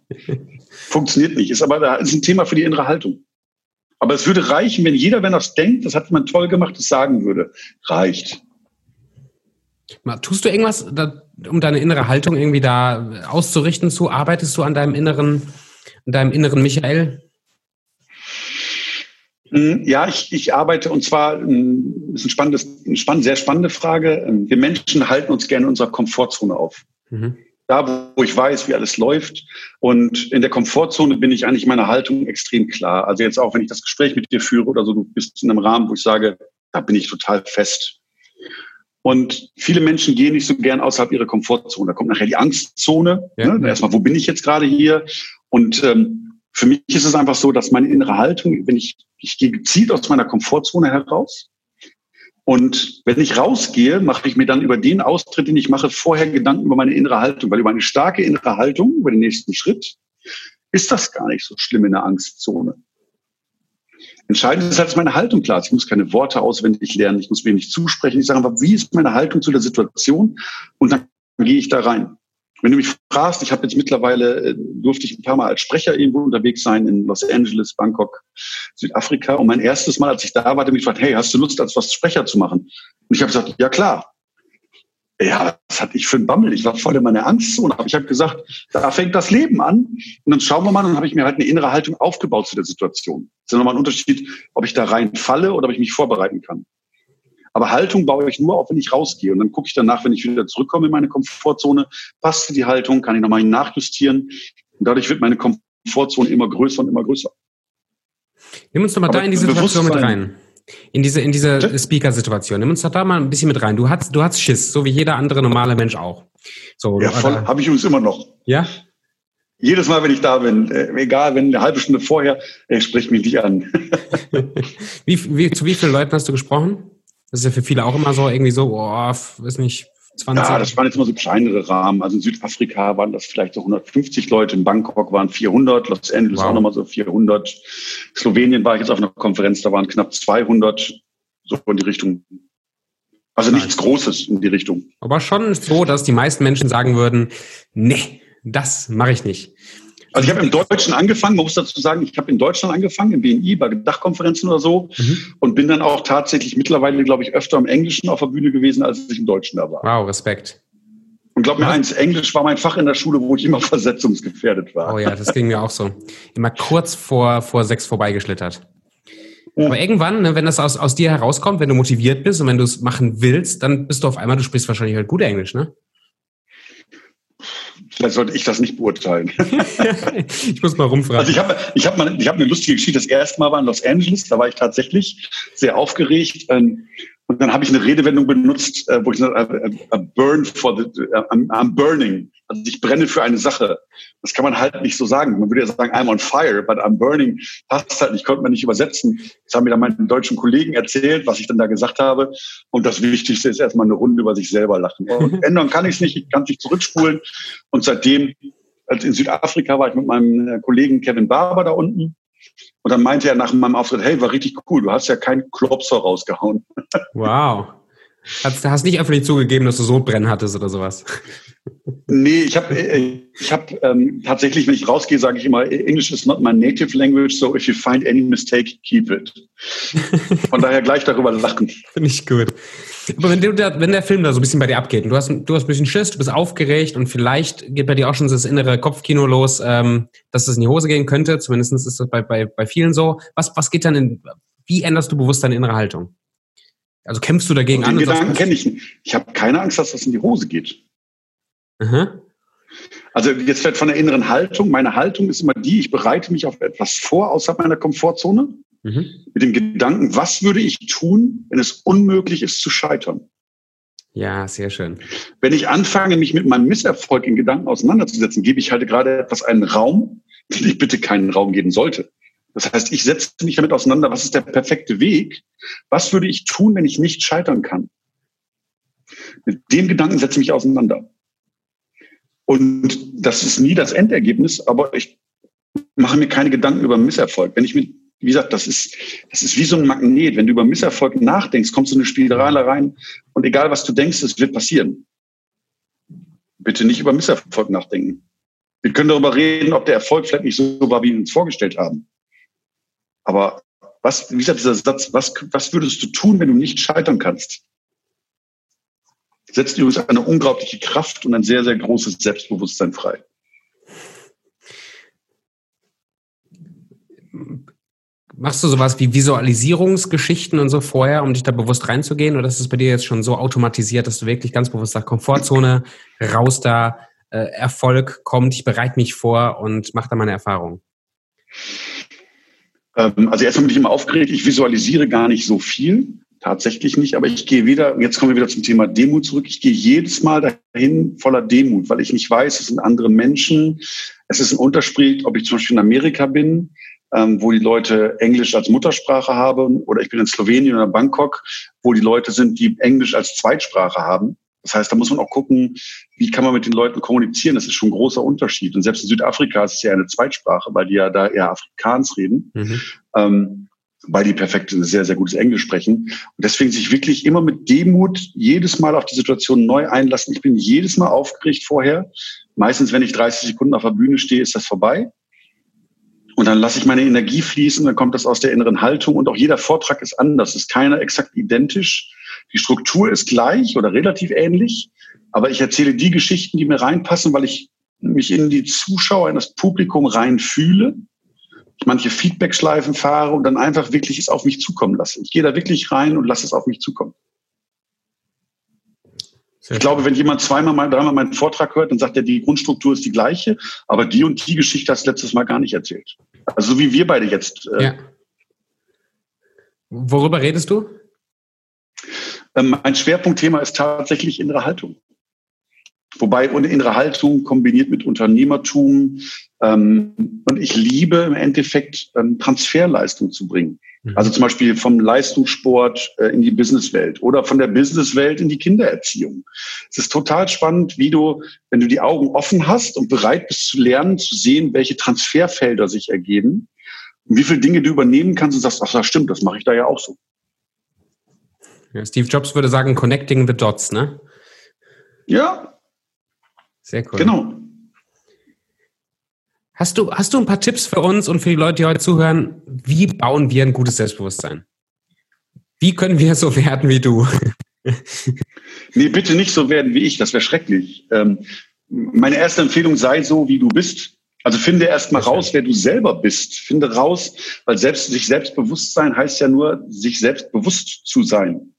[laughs] Funktioniert nicht. Ist aber da ist ein Thema für die innere Haltung. Aber es würde reichen, wenn jeder, wenn er es denkt, das hat man toll gemacht, das sagen würde. Reicht. Tust du irgendwas, um deine innere Haltung irgendwie da auszurichten zu? Arbeitest du an deinem inneren, an deinem inneren Michael? Hm, ja, ich, ich arbeite und zwar hm, ist ein spannendes, eine spannende, sehr spannende Frage. Ähm, wir Menschen halten uns gerne in unserer Komfortzone auf. Mhm. Da, wo ich weiß, wie alles läuft. Und in der Komfortzone bin ich eigentlich meiner Haltung extrem klar. Also jetzt auch, wenn ich das Gespräch mit dir führe oder so, du bist in einem Rahmen, wo ich sage, da bin ich total fest. Und viele Menschen gehen nicht so gern außerhalb ihrer Komfortzone. Da kommt nachher die Angstzone. Ja. Ne? Erstmal, wo bin ich jetzt gerade hier? Und ähm, für mich ist es einfach so, dass meine innere Haltung, wenn ich, ich gehe gezielt aus meiner Komfortzone heraus. Und wenn ich rausgehe, mache ich mir dann über den Austritt, den ich mache, vorher Gedanken über meine innere Haltung, weil über eine starke innere Haltung, über den nächsten Schritt, ist das gar nicht so schlimm in der Angstzone. Entscheidend ist halt, dass meine Haltung klar. Ich muss keine Worte auswendig lernen, ich muss wenig zusprechen. Ich sage einfach, wie ist meine Haltung zu der Situation? Und dann gehe ich da rein. Wenn du mich fragst, ich habe jetzt mittlerweile, äh, durfte ich ein paar Mal als Sprecher irgendwo unterwegs sein in Los Angeles, Bangkok, Südafrika. Und mein erstes Mal, als ich da war, hat er mich gefragt, hey, hast du Lust, als was Sprecher zu machen? Und ich habe gesagt, ja klar. Ja, was hatte ich für ein Bammel? Ich war voll in meiner Angstzone. Aber ich habe gesagt, da fängt das Leben an. Und dann schauen wir mal, dann habe ich mir halt eine innere Haltung aufgebaut zu der Situation. Das ist ja nochmal ein Unterschied, ob ich da reinfalle oder ob ich mich vorbereiten kann. Aber Haltung baue ich nur auf, wenn ich rausgehe. Und dann gucke ich danach, wenn ich wieder zurückkomme in meine Komfortzone, passt die Haltung, kann ich nochmal nachjustieren. Und dadurch wird meine Komfortzone immer größer und immer größer. Nimm uns doch mal Aber da in die Situation mit rein. In diese, in diese Speaker-Situation. Nimm uns doch da mal ein bisschen mit rein. Du hast, du hast Schiss, so wie jeder andere normale Mensch auch. So, ja, voll. Habe ich übrigens immer noch. Ja? Jedes Mal, wenn ich da bin, äh, egal, wenn eine halbe Stunde vorher, er spricht mich nicht an. [laughs] wie, wie, zu wie vielen Leuten hast du gesprochen? Das ist ja für viele auch immer so, irgendwie so, oh, weiß nicht, 20. Ja, das waren jetzt immer so kleinere Rahmen. Also in Südafrika waren das vielleicht so 150 Leute, in Bangkok waren 400, Los Angeles wow. auch nochmal so 400. Slowenien war ich jetzt auf einer Konferenz, da waren knapp 200, so in die Richtung. Also Nein. nichts Großes in die Richtung. Aber schon so, dass die meisten Menschen sagen würden, nee, das mache ich nicht. Also ich habe im Deutschen angefangen, man muss dazu sagen, ich habe in Deutschland angefangen, im BNI, bei Dachkonferenzen oder so mhm. und bin dann auch tatsächlich mittlerweile, glaube ich, öfter im Englischen auf der Bühne gewesen, als ich im Deutschen da war. Wow, Respekt. Und glaub mir eins, Englisch war mein Fach in der Schule, wo ich immer [laughs] versetzungsgefährdet war. Oh ja, das ging mir auch so. Immer kurz vor, vor sechs vorbeigeschlittert. Ja. Aber irgendwann, ne, wenn das aus, aus dir herauskommt, wenn du motiviert bist und wenn du es machen willst, dann bist du auf einmal, du sprichst wahrscheinlich halt gut Englisch, ne? Vielleicht sollte ich das nicht beurteilen. [laughs] ich muss mal rumfragen. Also ich habe ich hab mal, ich hab eine lustige Geschichte. Das erste Mal war in Los Angeles, da war ich tatsächlich sehr aufgeregt. Ähm, und dann habe ich eine Redewendung benutzt, äh, wo ich sage, a, burn for the, I'm, I'm burning. Also ich brenne für eine Sache. Das kann man halt nicht so sagen. Man würde ja sagen, I'm on fire, but I'm burning. Passt halt nicht, konnte man nicht übersetzen. Das haben mir dann meine deutschen Kollegen erzählt, was ich dann da gesagt habe. Und das Wichtigste ist erstmal eine Runde über sich selber lachen. [laughs] Und ändern kann ich es nicht, ich kann es nicht zurückspulen. Und seitdem, als in Südafrika war ich mit meinem Kollegen Kevin Barber da unten. Und dann meinte er nach meinem Auftritt, hey, war richtig cool, du hast ja keinen Klopser rausgehauen. [laughs] Wow. Hast, hast nicht öffentlich zugegeben, dass du Sodbrennen hattest oder sowas? Nee, ich habe äh, ich hab, ähm, tatsächlich, wenn ich rausgehe, sage ich immer, English is not my native language, so if you find any mistake, keep it. Von daher gleich darüber lachen. Finde ich gut. Aber wenn, du da, wenn der Film da so ein bisschen bei dir abgeht und du hast, du hast ein bisschen Schiss, du bist aufgeregt und vielleicht geht bei dir auch schon das innere Kopfkino los, ähm, dass es in die Hose gehen könnte, zumindest ist das bei, bei, bei vielen so. Was, was geht dann in, wie änderst du bewusst deine innere Haltung? Also kämpfst du dagegen und den an? Gedanken kenne ich. Ich habe keine Angst, dass das in die Hose geht. Mhm. Also jetzt vielleicht von der inneren Haltung. Meine Haltung ist immer die, ich bereite mich auf etwas vor außerhalb meiner Komfortzone. Mhm. Mit dem Gedanken, was würde ich tun, wenn es unmöglich ist zu scheitern? Ja, sehr schön. Wenn ich anfange, mich mit meinem Misserfolg in Gedanken auseinanderzusetzen, gebe ich halt gerade etwas einen Raum, den ich bitte keinen Raum geben sollte. Das heißt, ich setze mich damit auseinander, was ist der perfekte Weg? Was würde ich tun, wenn ich nicht scheitern kann? Mit dem Gedanken setze ich mich auseinander. Und das ist nie das Endergebnis, aber ich mache mir keine Gedanken über Misserfolg. Wenn ich mit, wie gesagt, das ist, das ist wie so ein Magnet. Wenn du über Misserfolg nachdenkst, kommst du in eine Spirale rein und egal was du denkst, es wird passieren. Bitte nicht über Misserfolg nachdenken. Wir können darüber reden, ob der Erfolg vielleicht nicht so war, wie wir uns vorgestellt haben. Aber was, wie gesagt, dieser Satz, was, was würdest du tun, wenn du nicht scheitern kannst? Setzt übrigens eine unglaubliche Kraft und ein sehr, sehr großes Selbstbewusstsein frei. Machst du sowas wie Visualisierungsgeschichten und so vorher, um dich da bewusst reinzugehen? Oder ist es bei dir jetzt schon so automatisiert, dass du wirklich ganz bewusst sagst, Komfortzone, raus da, äh, Erfolg kommt, ich bereite mich vor und mach da meine Erfahrung? Ähm, also erstmal bin ich immer aufgeregt. Ich visualisiere gar nicht so viel. Tatsächlich nicht, aber ich gehe wieder, jetzt kommen wir wieder zum Thema Demut zurück. Ich gehe jedes Mal dahin voller Demut, weil ich nicht weiß, es sind andere Menschen. Es ist ein Unterschied, ob ich zum Beispiel in Amerika bin, ähm, wo die Leute Englisch als Muttersprache haben, oder ich bin in Slowenien oder Bangkok, wo die Leute sind, die Englisch als Zweitsprache haben. Das heißt, da muss man auch gucken, wie kann man mit den Leuten kommunizieren. Das ist schon ein großer Unterschied. Und selbst in Südafrika ist es ja eine Zweitsprache, weil die ja da eher Afrikaans reden. Mhm. Ähm, weil die perfekt sehr, sehr gutes Englisch sprechen. Und deswegen sich wirklich immer mit Demut jedes Mal auf die Situation neu einlassen. Ich bin jedes Mal aufgeregt vorher. Meistens, wenn ich 30 Sekunden auf der Bühne stehe, ist das vorbei. Und dann lasse ich meine Energie fließen, dann kommt das aus der inneren Haltung und auch jeder Vortrag ist anders, ist keiner exakt identisch. Die Struktur ist gleich oder relativ ähnlich, aber ich erzähle die Geschichten, die mir reinpassen, weil ich mich in die Zuschauer, in das Publikum reinfühle, ich manche Feedback-Schleifen fahre und dann einfach wirklich es auf mich zukommen lasse. Ich gehe da wirklich rein und lasse es auf mich zukommen. Sehr ich glaube, wenn jemand zweimal, mal, dreimal meinen Vortrag hört, dann sagt er, die Grundstruktur ist die gleiche, aber die und die Geschichte hast du letztes Mal gar nicht erzählt. Also so wie wir beide jetzt. Äh, ja. Worüber redest du? Ähm, mein Schwerpunktthema ist tatsächlich innere Haltung. Wobei innere Haltung kombiniert mit Unternehmertum. Ähm, und ich liebe im Endeffekt ähm, Transferleistung zu bringen. Mhm. Also zum Beispiel vom Leistungssport äh, in die Businesswelt oder von der Businesswelt in die Kindererziehung. Es ist total spannend, wie du, wenn du die Augen offen hast und bereit bist zu lernen, zu sehen, welche Transferfelder sich ergeben und wie viele Dinge du übernehmen kannst und sagst, ach, das stimmt, das mache ich da ja auch so. Ja, Steve Jobs würde sagen, connecting the dots, ne? Ja. Sehr cool. Genau. Hast du, hast du ein paar Tipps für uns und für die Leute, die heute zuhören? Wie bauen wir ein gutes Selbstbewusstsein? Wie können wir so werden wie du? [laughs] nee, bitte nicht so werden wie ich, das wäre schrecklich. Ähm, meine erste Empfehlung sei so, wie du bist. Also finde erst mal raus, wer du selber bist. Finde raus, weil selbst sich selbstbewusst sein heißt ja nur, sich selbstbewusst zu sein.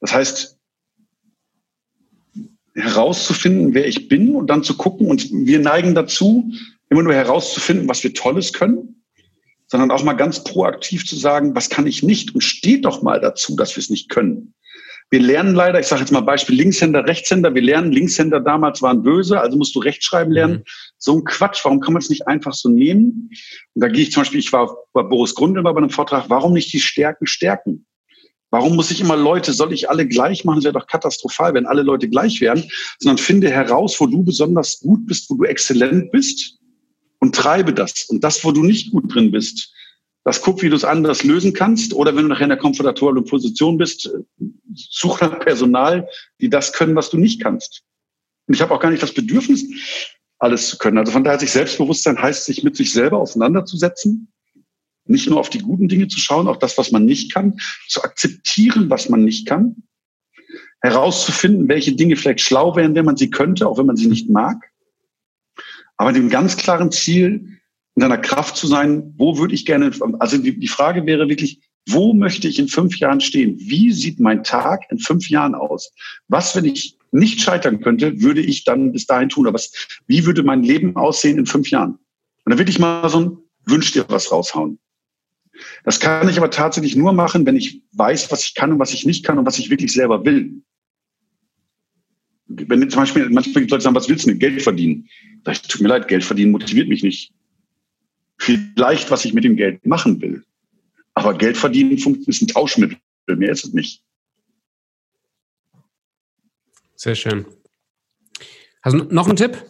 Das heißt, herauszufinden, wer ich bin und dann zu gucken. Und wir neigen dazu, immer nur herauszufinden, was wir Tolles können, sondern auch mal ganz proaktiv zu sagen, was kann ich nicht und steht doch mal dazu, dass wir es nicht können. Wir lernen leider, ich sage jetzt mal Beispiel Linkshänder, Rechtshänder, wir lernen, Linkshänder damals waren böse, also musst du Rechtschreiben lernen. Mhm. So ein Quatsch, warum kann man es nicht einfach so nehmen? Und da gehe ich zum Beispiel, ich war bei Boris Grundl bei einem Vortrag, warum nicht die Stärken stärken? Warum muss ich immer Leute, soll ich alle gleich machen? Das wäre doch katastrophal, wenn alle Leute gleich wären, sondern finde heraus, wo du besonders gut bist, wo du exzellent bist und treibe das. Und das, wo du nicht gut drin bist, das guck, wie du es anders lösen kannst. Oder wenn du nachher in der komfortablen Position bist, such nach Personal, die das können, was du nicht kannst. Und ich habe auch gar nicht das Bedürfnis, alles zu können. Also von daher sich Selbstbewusstsein heißt, sich mit sich selber auseinanderzusetzen, nicht nur auf die guten Dinge zu schauen, auch das, was man nicht kann, zu akzeptieren, was man nicht kann, herauszufinden, welche Dinge vielleicht schlau wären, wenn man sie könnte, auch wenn man sie nicht mag. Aber dem ganz klaren Ziel, in seiner Kraft zu sein, wo würde ich gerne, also die, Frage wäre wirklich, wo möchte ich in fünf Jahren stehen? Wie sieht mein Tag in fünf Jahren aus? Was, wenn ich nicht scheitern könnte, würde ich dann bis dahin tun? Oder was, wie würde mein Leben aussehen in fünf Jahren? Und da will ich mal so ein Wünsch dir was raushauen. Das kann ich aber tatsächlich nur machen, wenn ich weiß, was ich kann und was ich nicht kann und was ich wirklich selber will. Wenn zum Beispiel, manchmal Leute sagen, was willst du denn? Geld verdienen. Da ich, tut mir leid, Geld verdienen motiviert mich nicht vielleicht, was ich mit dem Geld machen will. Aber Geld verdienen ist ein Tauschmittel. Mehr ist es nicht. Sehr schön. Hast du noch einen Tipp?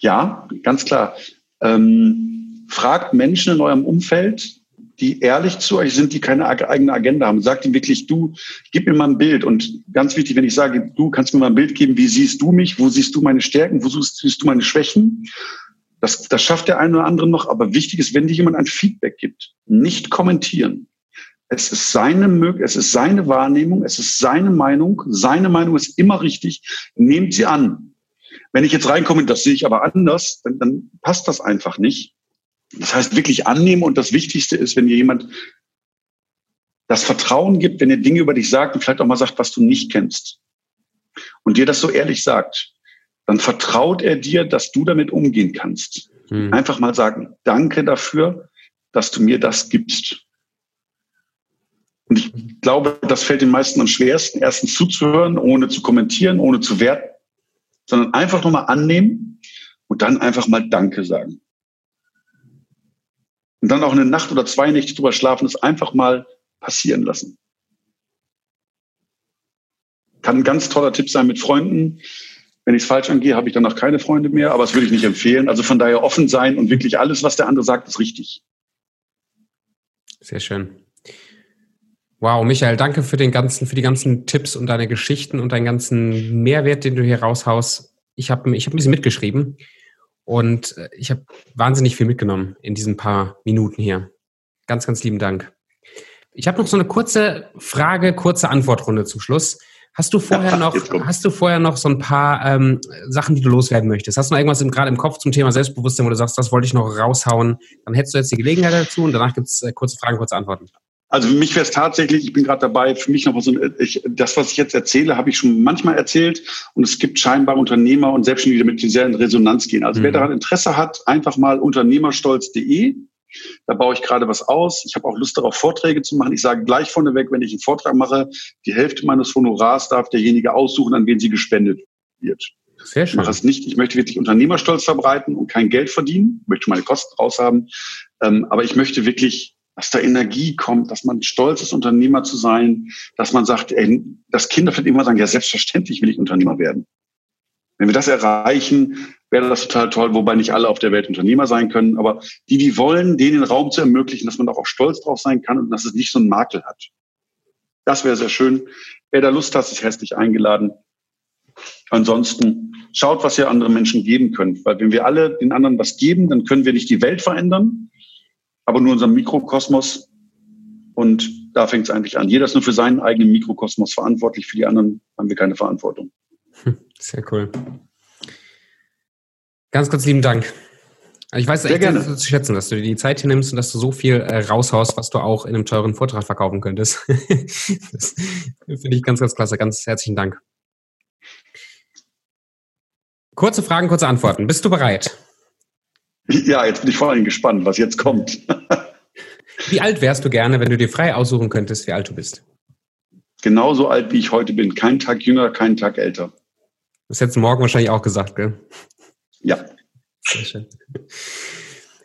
Ja, ganz klar. Ähm, fragt Menschen in eurem Umfeld, die ehrlich zu euch sind, die keine eigene Agenda haben. Sagt ihnen wirklich, du, gib mir mal ein Bild. Und ganz wichtig, wenn ich sage, du kannst mir mal ein Bild geben, wie siehst du mich? Wo siehst du meine Stärken? Wo siehst du meine Schwächen? Das, das schafft der eine oder andere noch. Aber wichtig ist, wenn dir jemand ein Feedback gibt, nicht kommentieren. Es ist seine es ist seine Wahrnehmung, es ist seine Meinung. Seine Meinung ist immer richtig. Nehmt sie an. Wenn ich jetzt reinkomme, das sehe ich aber anders, dann, dann passt das einfach nicht. Das heißt, wirklich annehmen und das Wichtigste ist, wenn dir jemand das Vertrauen gibt, wenn er Dinge über dich sagt und vielleicht auch mal sagt, was du nicht kennst und dir das so ehrlich sagt, dann vertraut er dir, dass du damit umgehen kannst. Hm. Einfach mal sagen, danke dafür, dass du mir das gibst. Und ich glaube, das fällt den meisten am schwersten, erstens zuzuhören, ohne zu kommentieren, ohne zu werten, sondern einfach nochmal annehmen und dann einfach mal Danke sagen und dann auch eine Nacht oder zwei Nächte drüber schlafen, das einfach mal passieren lassen. Kann ein ganz toller Tipp sein mit Freunden. Wenn ich es falsch angehe, habe ich danach keine Freunde mehr, aber das würde ich nicht empfehlen. Also von daher offen sein und wirklich alles, was der andere sagt, ist richtig. Sehr schön. Wow, Michael, danke für den ganzen, für die ganzen Tipps und deine Geschichten und deinen ganzen Mehrwert, den du hier raushaust. Ich habe ich hab ein bisschen mitgeschrieben und äh, ich habe wahnsinnig viel mitgenommen in diesen paar Minuten hier. Ganz, ganz lieben Dank. Ich habe noch so eine kurze Frage, kurze Antwortrunde zum Schluss. Hast du vorher [laughs] noch, hast du vorher noch so ein paar ähm, Sachen, die du loswerden möchtest? Hast du noch irgendwas gerade im Kopf zum Thema Selbstbewusstsein, wo du sagst, das wollte ich noch raushauen? Dann hättest du jetzt die Gelegenheit dazu und danach gibt's äh, kurze Fragen, kurze Antworten. Also für mich wäre es tatsächlich, ich bin gerade dabei, für mich noch so, ich, das, was ich jetzt erzähle, habe ich schon manchmal erzählt und es gibt scheinbar Unternehmer und Selbstständige, damit die sehr in Resonanz gehen. Also mhm. wer daran Interesse hat, einfach mal unternehmerstolz.de. Da baue ich gerade was aus. Ich habe auch Lust darauf, Vorträge zu machen. Ich sage gleich vorneweg, wenn ich einen Vortrag mache, die Hälfte meines Honorars darf derjenige aussuchen, an wen sie gespendet wird. Sehr schön. Ich mache es nicht. Ich möchte wirklich Unternehmerstolz verbreiten und kein Geld verdienen. Ich möchte meine Kosten raus haben. Ähm, aber ich möchte wirklich dass da Energie kommt, dass man stolz ist, Unternehmer zu sein, dass man sagt, ey, dass Kinder vielleicht immer sagen, ja, selbstverständlich will ich Unternehmer werden. Wenn wir das erreichen, wäre das total toll, wobei nicht alle auf der Welt Unternehmer sein können, aber die, die wollen, denen den Raum zu ermöglichen, dass man auch stolz drauf sein kann und dass es nicht so einen Makel hat. Das wäre sehr schön. Wer da Lust hat, ist herzlich eingeladen. Ansonsten schaut, was ihr anderen Menschen geben könnt, weil wenn wir alle den anderen was geben, dann können wir nicht die Welt verändern, aber nur unserem Mikrokosmos. Und da fängt es eigentlich an. Jeder ist nur für seinen eigenen Mikrokosmos verantwortlich. Für die anderen haben wir keine Verantwortung. Sehr cool. Ganz, ganz lieben Dank. Ich weiß sehr echt gerne. zu schätzen, dass du dir die Zeit hier nimmst und dass du so viel äh, raushaust, was du auch in einem teuren Vortrag verkaufen könntest. [laughs] das finde ich ganz, ganz klasse. Ganz herzlichen Dank. Kurze Fragen, kurze Antworten. Bist du bereit? Ja, jetzt bin ich vor allem gespannt, was jetzt kommt. [laughs] wie alt wärst du gerne, wenn du dir frei aussuchen könntest, wie alt du bist? Genauso alt, wie ich heute bin. Kein Tag jünger, kein Tag älter. Das hättest du morgen wahrscheinlich auch gesagt, gell? Ja. Sehr schön.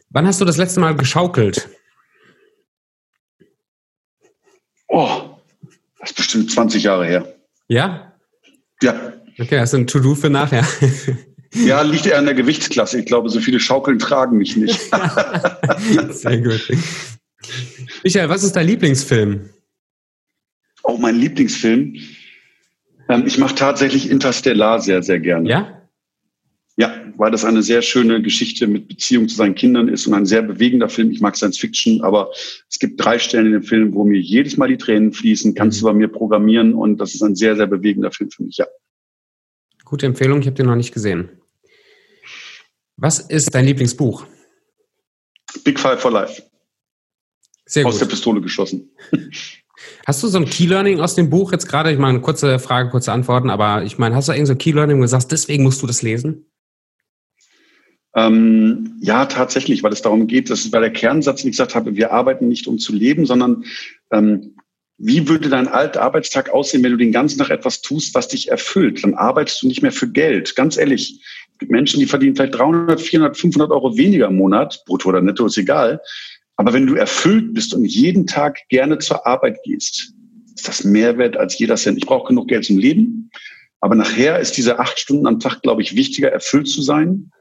Wann hast du das letzte Mal geschaukelt? Oh, das ist bestimmt 20 Jahre her. Ja? Ja. Okay, hast du ein To-Do für nachher? [laughs] Ja, liegt eher an der Gewichtsklasse. Ich glaube, so viele Schaukeln tragen mich nicht. [laughs] Sehr gut. Michael, was ist dein Lieblingsfilm? Oh, mein Lieblingsfilm. Ähm, ich mache tatsächlich Interstellar sehr, sehr gerne. Ja? Ja, weil das eine sehr schöne Geschichte mit Beziehung zu seinen Kindern ist und ein sehr bewegender Film. Ich mag Science Fiction, aber es gibt drei Stellen in dem Film, wo mir jedes Mal die Tränen fließen. Kannst du bei mir programmieren und das ist ein sehr, sehr bewegender Film für mich, ja. Gute Empfehlung, ich habe den noch nicht gesehen. Was ist dein Lieblingsbuch? Big Five for Life. Sehr gut. Aus der Pistole geschossen. [laughs] Hast du so ein Key Learning aus dem Buch jetzt gerade? Ich meine, kurze Frage, kurze Antworten, aber ich meine, hast du irgend so ein Key Learning, wo du sagst, deswegen musst du das lesen? Ähm, ja, tatsächlich, weil es darum geht, das war der Kernsatz, wie ich gesagt habe, wir arbeiten nicht um zu leben, sondern ähm, wie würde dein alter Arbeitstag aussehen, wenn du den ganzen Tag etwas tust, was dich erfüllt? Dann arbeitest du nicht mehr für Geld. Ganz ehrlich, Menschen, die verdienen vielleicht 300, 400, 500 Euro weniger im Monat, brutto oder netto, ist egal. Aber wenn du erfüllt bist und jeden Tag gerne zur Arbeit gehst, ist das mehr wert als jeder Cent. Ich brauche genug Geld zum Leben. Aber nachher ist diese acht Stunden am Tag, glaube ich, wichtiger, erfüllt zu sein,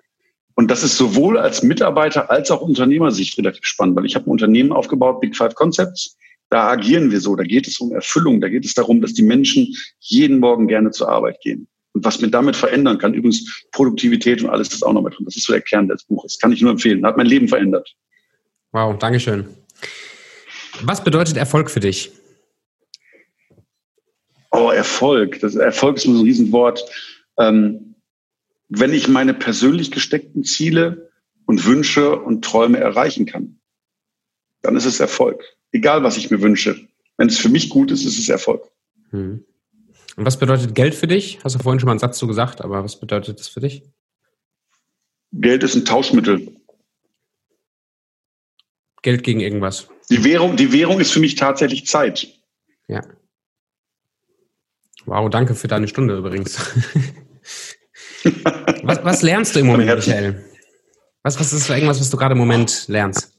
und das ist sowohl als Mitarbeiter als auch Unternehmersicht relativ spannend, weil ich habe ein Unternehmen aufgebaut, Big Five Concepts. Da agieren wir so. Da geht es um Erfüllung. Da geht es darum, dass die Menschen jeden Morgen gerne zur Arbeit gehen. Und was mir damit verändern kann, übrigens Produktivität und alles ist auch noch mit drin. Das ist so der Kern des Buches. Kann ich nur empfehlen. Hat mein Leben verändert. Wow, Dankeschön. Was bedeutet Erfolg für dich? Oh, Erfolg. Das Erfolg ist nur so ein Riesenwort. Ähm, wenn ich meine persönlich gesteckten Ziele und Wünsche und Träume erreichen kann, dann ist es Erfolg. Egal, was ich mir wünsche. Wenn es für mich gut ist, ist es Erfolg. Hm. Und was bedeutet Geld für dich? Hast du vorhin schon mal einen Satz zu gesagt, aber was bedeutet das für dich? Geld ist ein Tauschmittel. Geld gegen irgendwas. Die Währung, die Währung ist für mich tatsächlich Zeit. Ja. Wow, danke für deine Stunde übrigens. [laughs] was, was, lernst du im Moment, Michael? Was, was ist irgendwas, was du gerade im Moment lernst?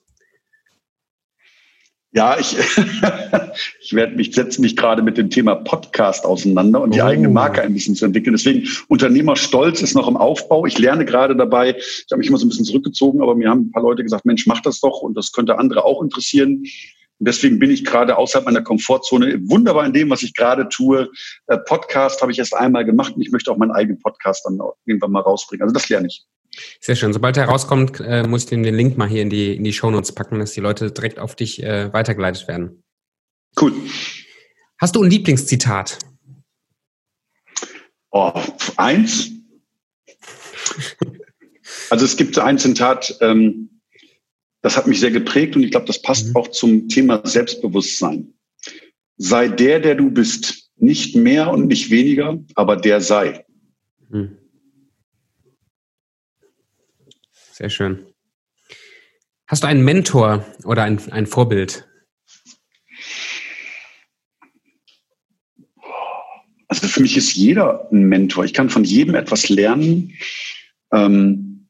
Ja, ich, [laughs] ich werde mich, setze mich gerade mit dem Thema Podcast auseinander und die oh. eigene Marke ein bisschen zu entwickeln. Deswegen Unternehmerstolz ist noch im Aufbau. Ich lerne gerade dabei. Ich habe mich immer so ein bisschen zurückgezogen, aber mir haben ein paar Leute gesagt, Mensch, mach das doch und das könnte andere auch interessieren. Und deswegen bin ich gerade außerhalb meiner Komfortzone wunderbar in dem, was ich gerade tue. Äh, Podcast habe ich erst einmal gemacht und ich möchte auch meinen eigenen Podcast dann irgendwann mal rausbringen. Also das lerne ich. Sehr schön. Sobald er rauskommt, äh, muss ich den Link mal hier in die, in die Shownotes packen, dass die Leute direkt auf dich äh, weitergeleitet werden. Cool. Hast du ein Lieblingszitat? Oh, eins. Also es gibt ein Zitat, ähm, das hat mich sehr geprägt und ich glaube, das passt mhm. auch zum Thema Selbstbewusstsein. Sei der, der du bist, nicht mehr und nicht weniger, aber der sei. Mhm. Sehr schön. Hast du einen Mentor oder ein, ein Vorbild? Also für mich ist jeder ein Mentor. Ich kann von jedem etwas lernen. Ähm,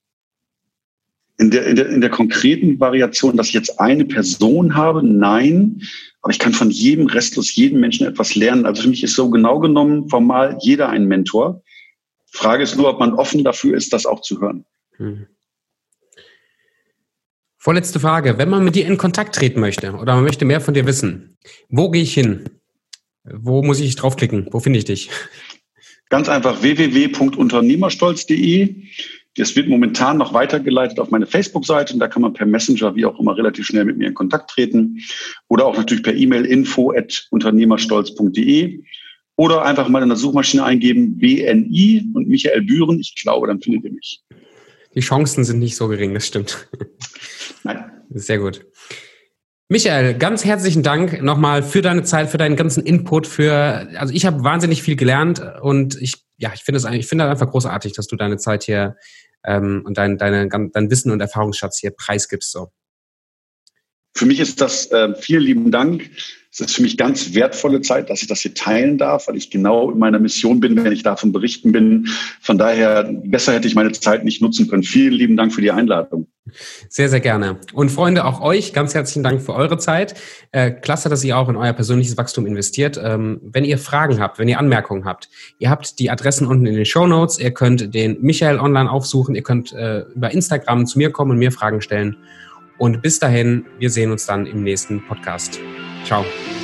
in der, in, der, in der konkreten Variation, dass ich jetzt eine Person habe, nein, aber ich kann von jedem restlos, jedem Menschen etwas lernen. Also für mich ist so genau genommen formal jeder ein Mentor. Frage ist nur, ob man offen dafür ist, das auch zu hören. Hm. Vorletzte Frage. Wenn man mit dir in Kontakt treten möchte oder man möchte mehr von dir wissen, wo gehe ich hin? Wo muss ich draufklicken? Wo finde ich dich? Ganz einfach www.unternehmerstolz.de. Das wird momentan noch weitergeleitet auf meine Facebook-Seite und da kann man per Messenger wie auch immer relativ schnell mit mir in Kontakt treten oder auch natürlich per E-Mail info at unternehmerstolz.de oder einfach mal in der Suchmaschine eingeben BNI und Michael Bühren. Ich glaube, dann findet ihr mich. Die Chancen sind nicht so gering, das stimmt. Nein. Sehr gut. Michael, ganz herzlichen Dank nochmal für deine Zeit, für deinen ganzen Input, für, also ich habe wahnsinnig viel gelernt und ich, ja, ich finde es ich finde einfach großartig, dass du deine Zeit hier ähm, und dein, deine, dein Wissen und Erfahrungsschatz hier preisgibst. So. Für mich ist das, äh, vielen lieben Dank. Es ist für mich ganz wertvolle Zeit, dass ich das hier teilen darf, weil ich genau in meiner Mission bin, wenn ich davon berichten bin. Von daher, besser hätte ich meine Zeit nicht nutzen können. Vielen lieben Dank für die Einladung. Sehr, sehr gerne. Und Freunde, auch euch ganz herzlichen Dank für eure Zeit. Äh, klasse, dass ihr auch in euer persönliches Wachstum investiert. Ähm, wenn ihr Fragen habt, wenn ihr Anmerkungen habt, ihr habt die Adressen unten in den Show Notes. Ihr könnt den Michael online aufsuchen. Ihr könnt äh, über Instagram zu mir kommen und mir Fragen stellen. Und bis dahin, wir sehen uns dann im nächsten Podcast. Ciao.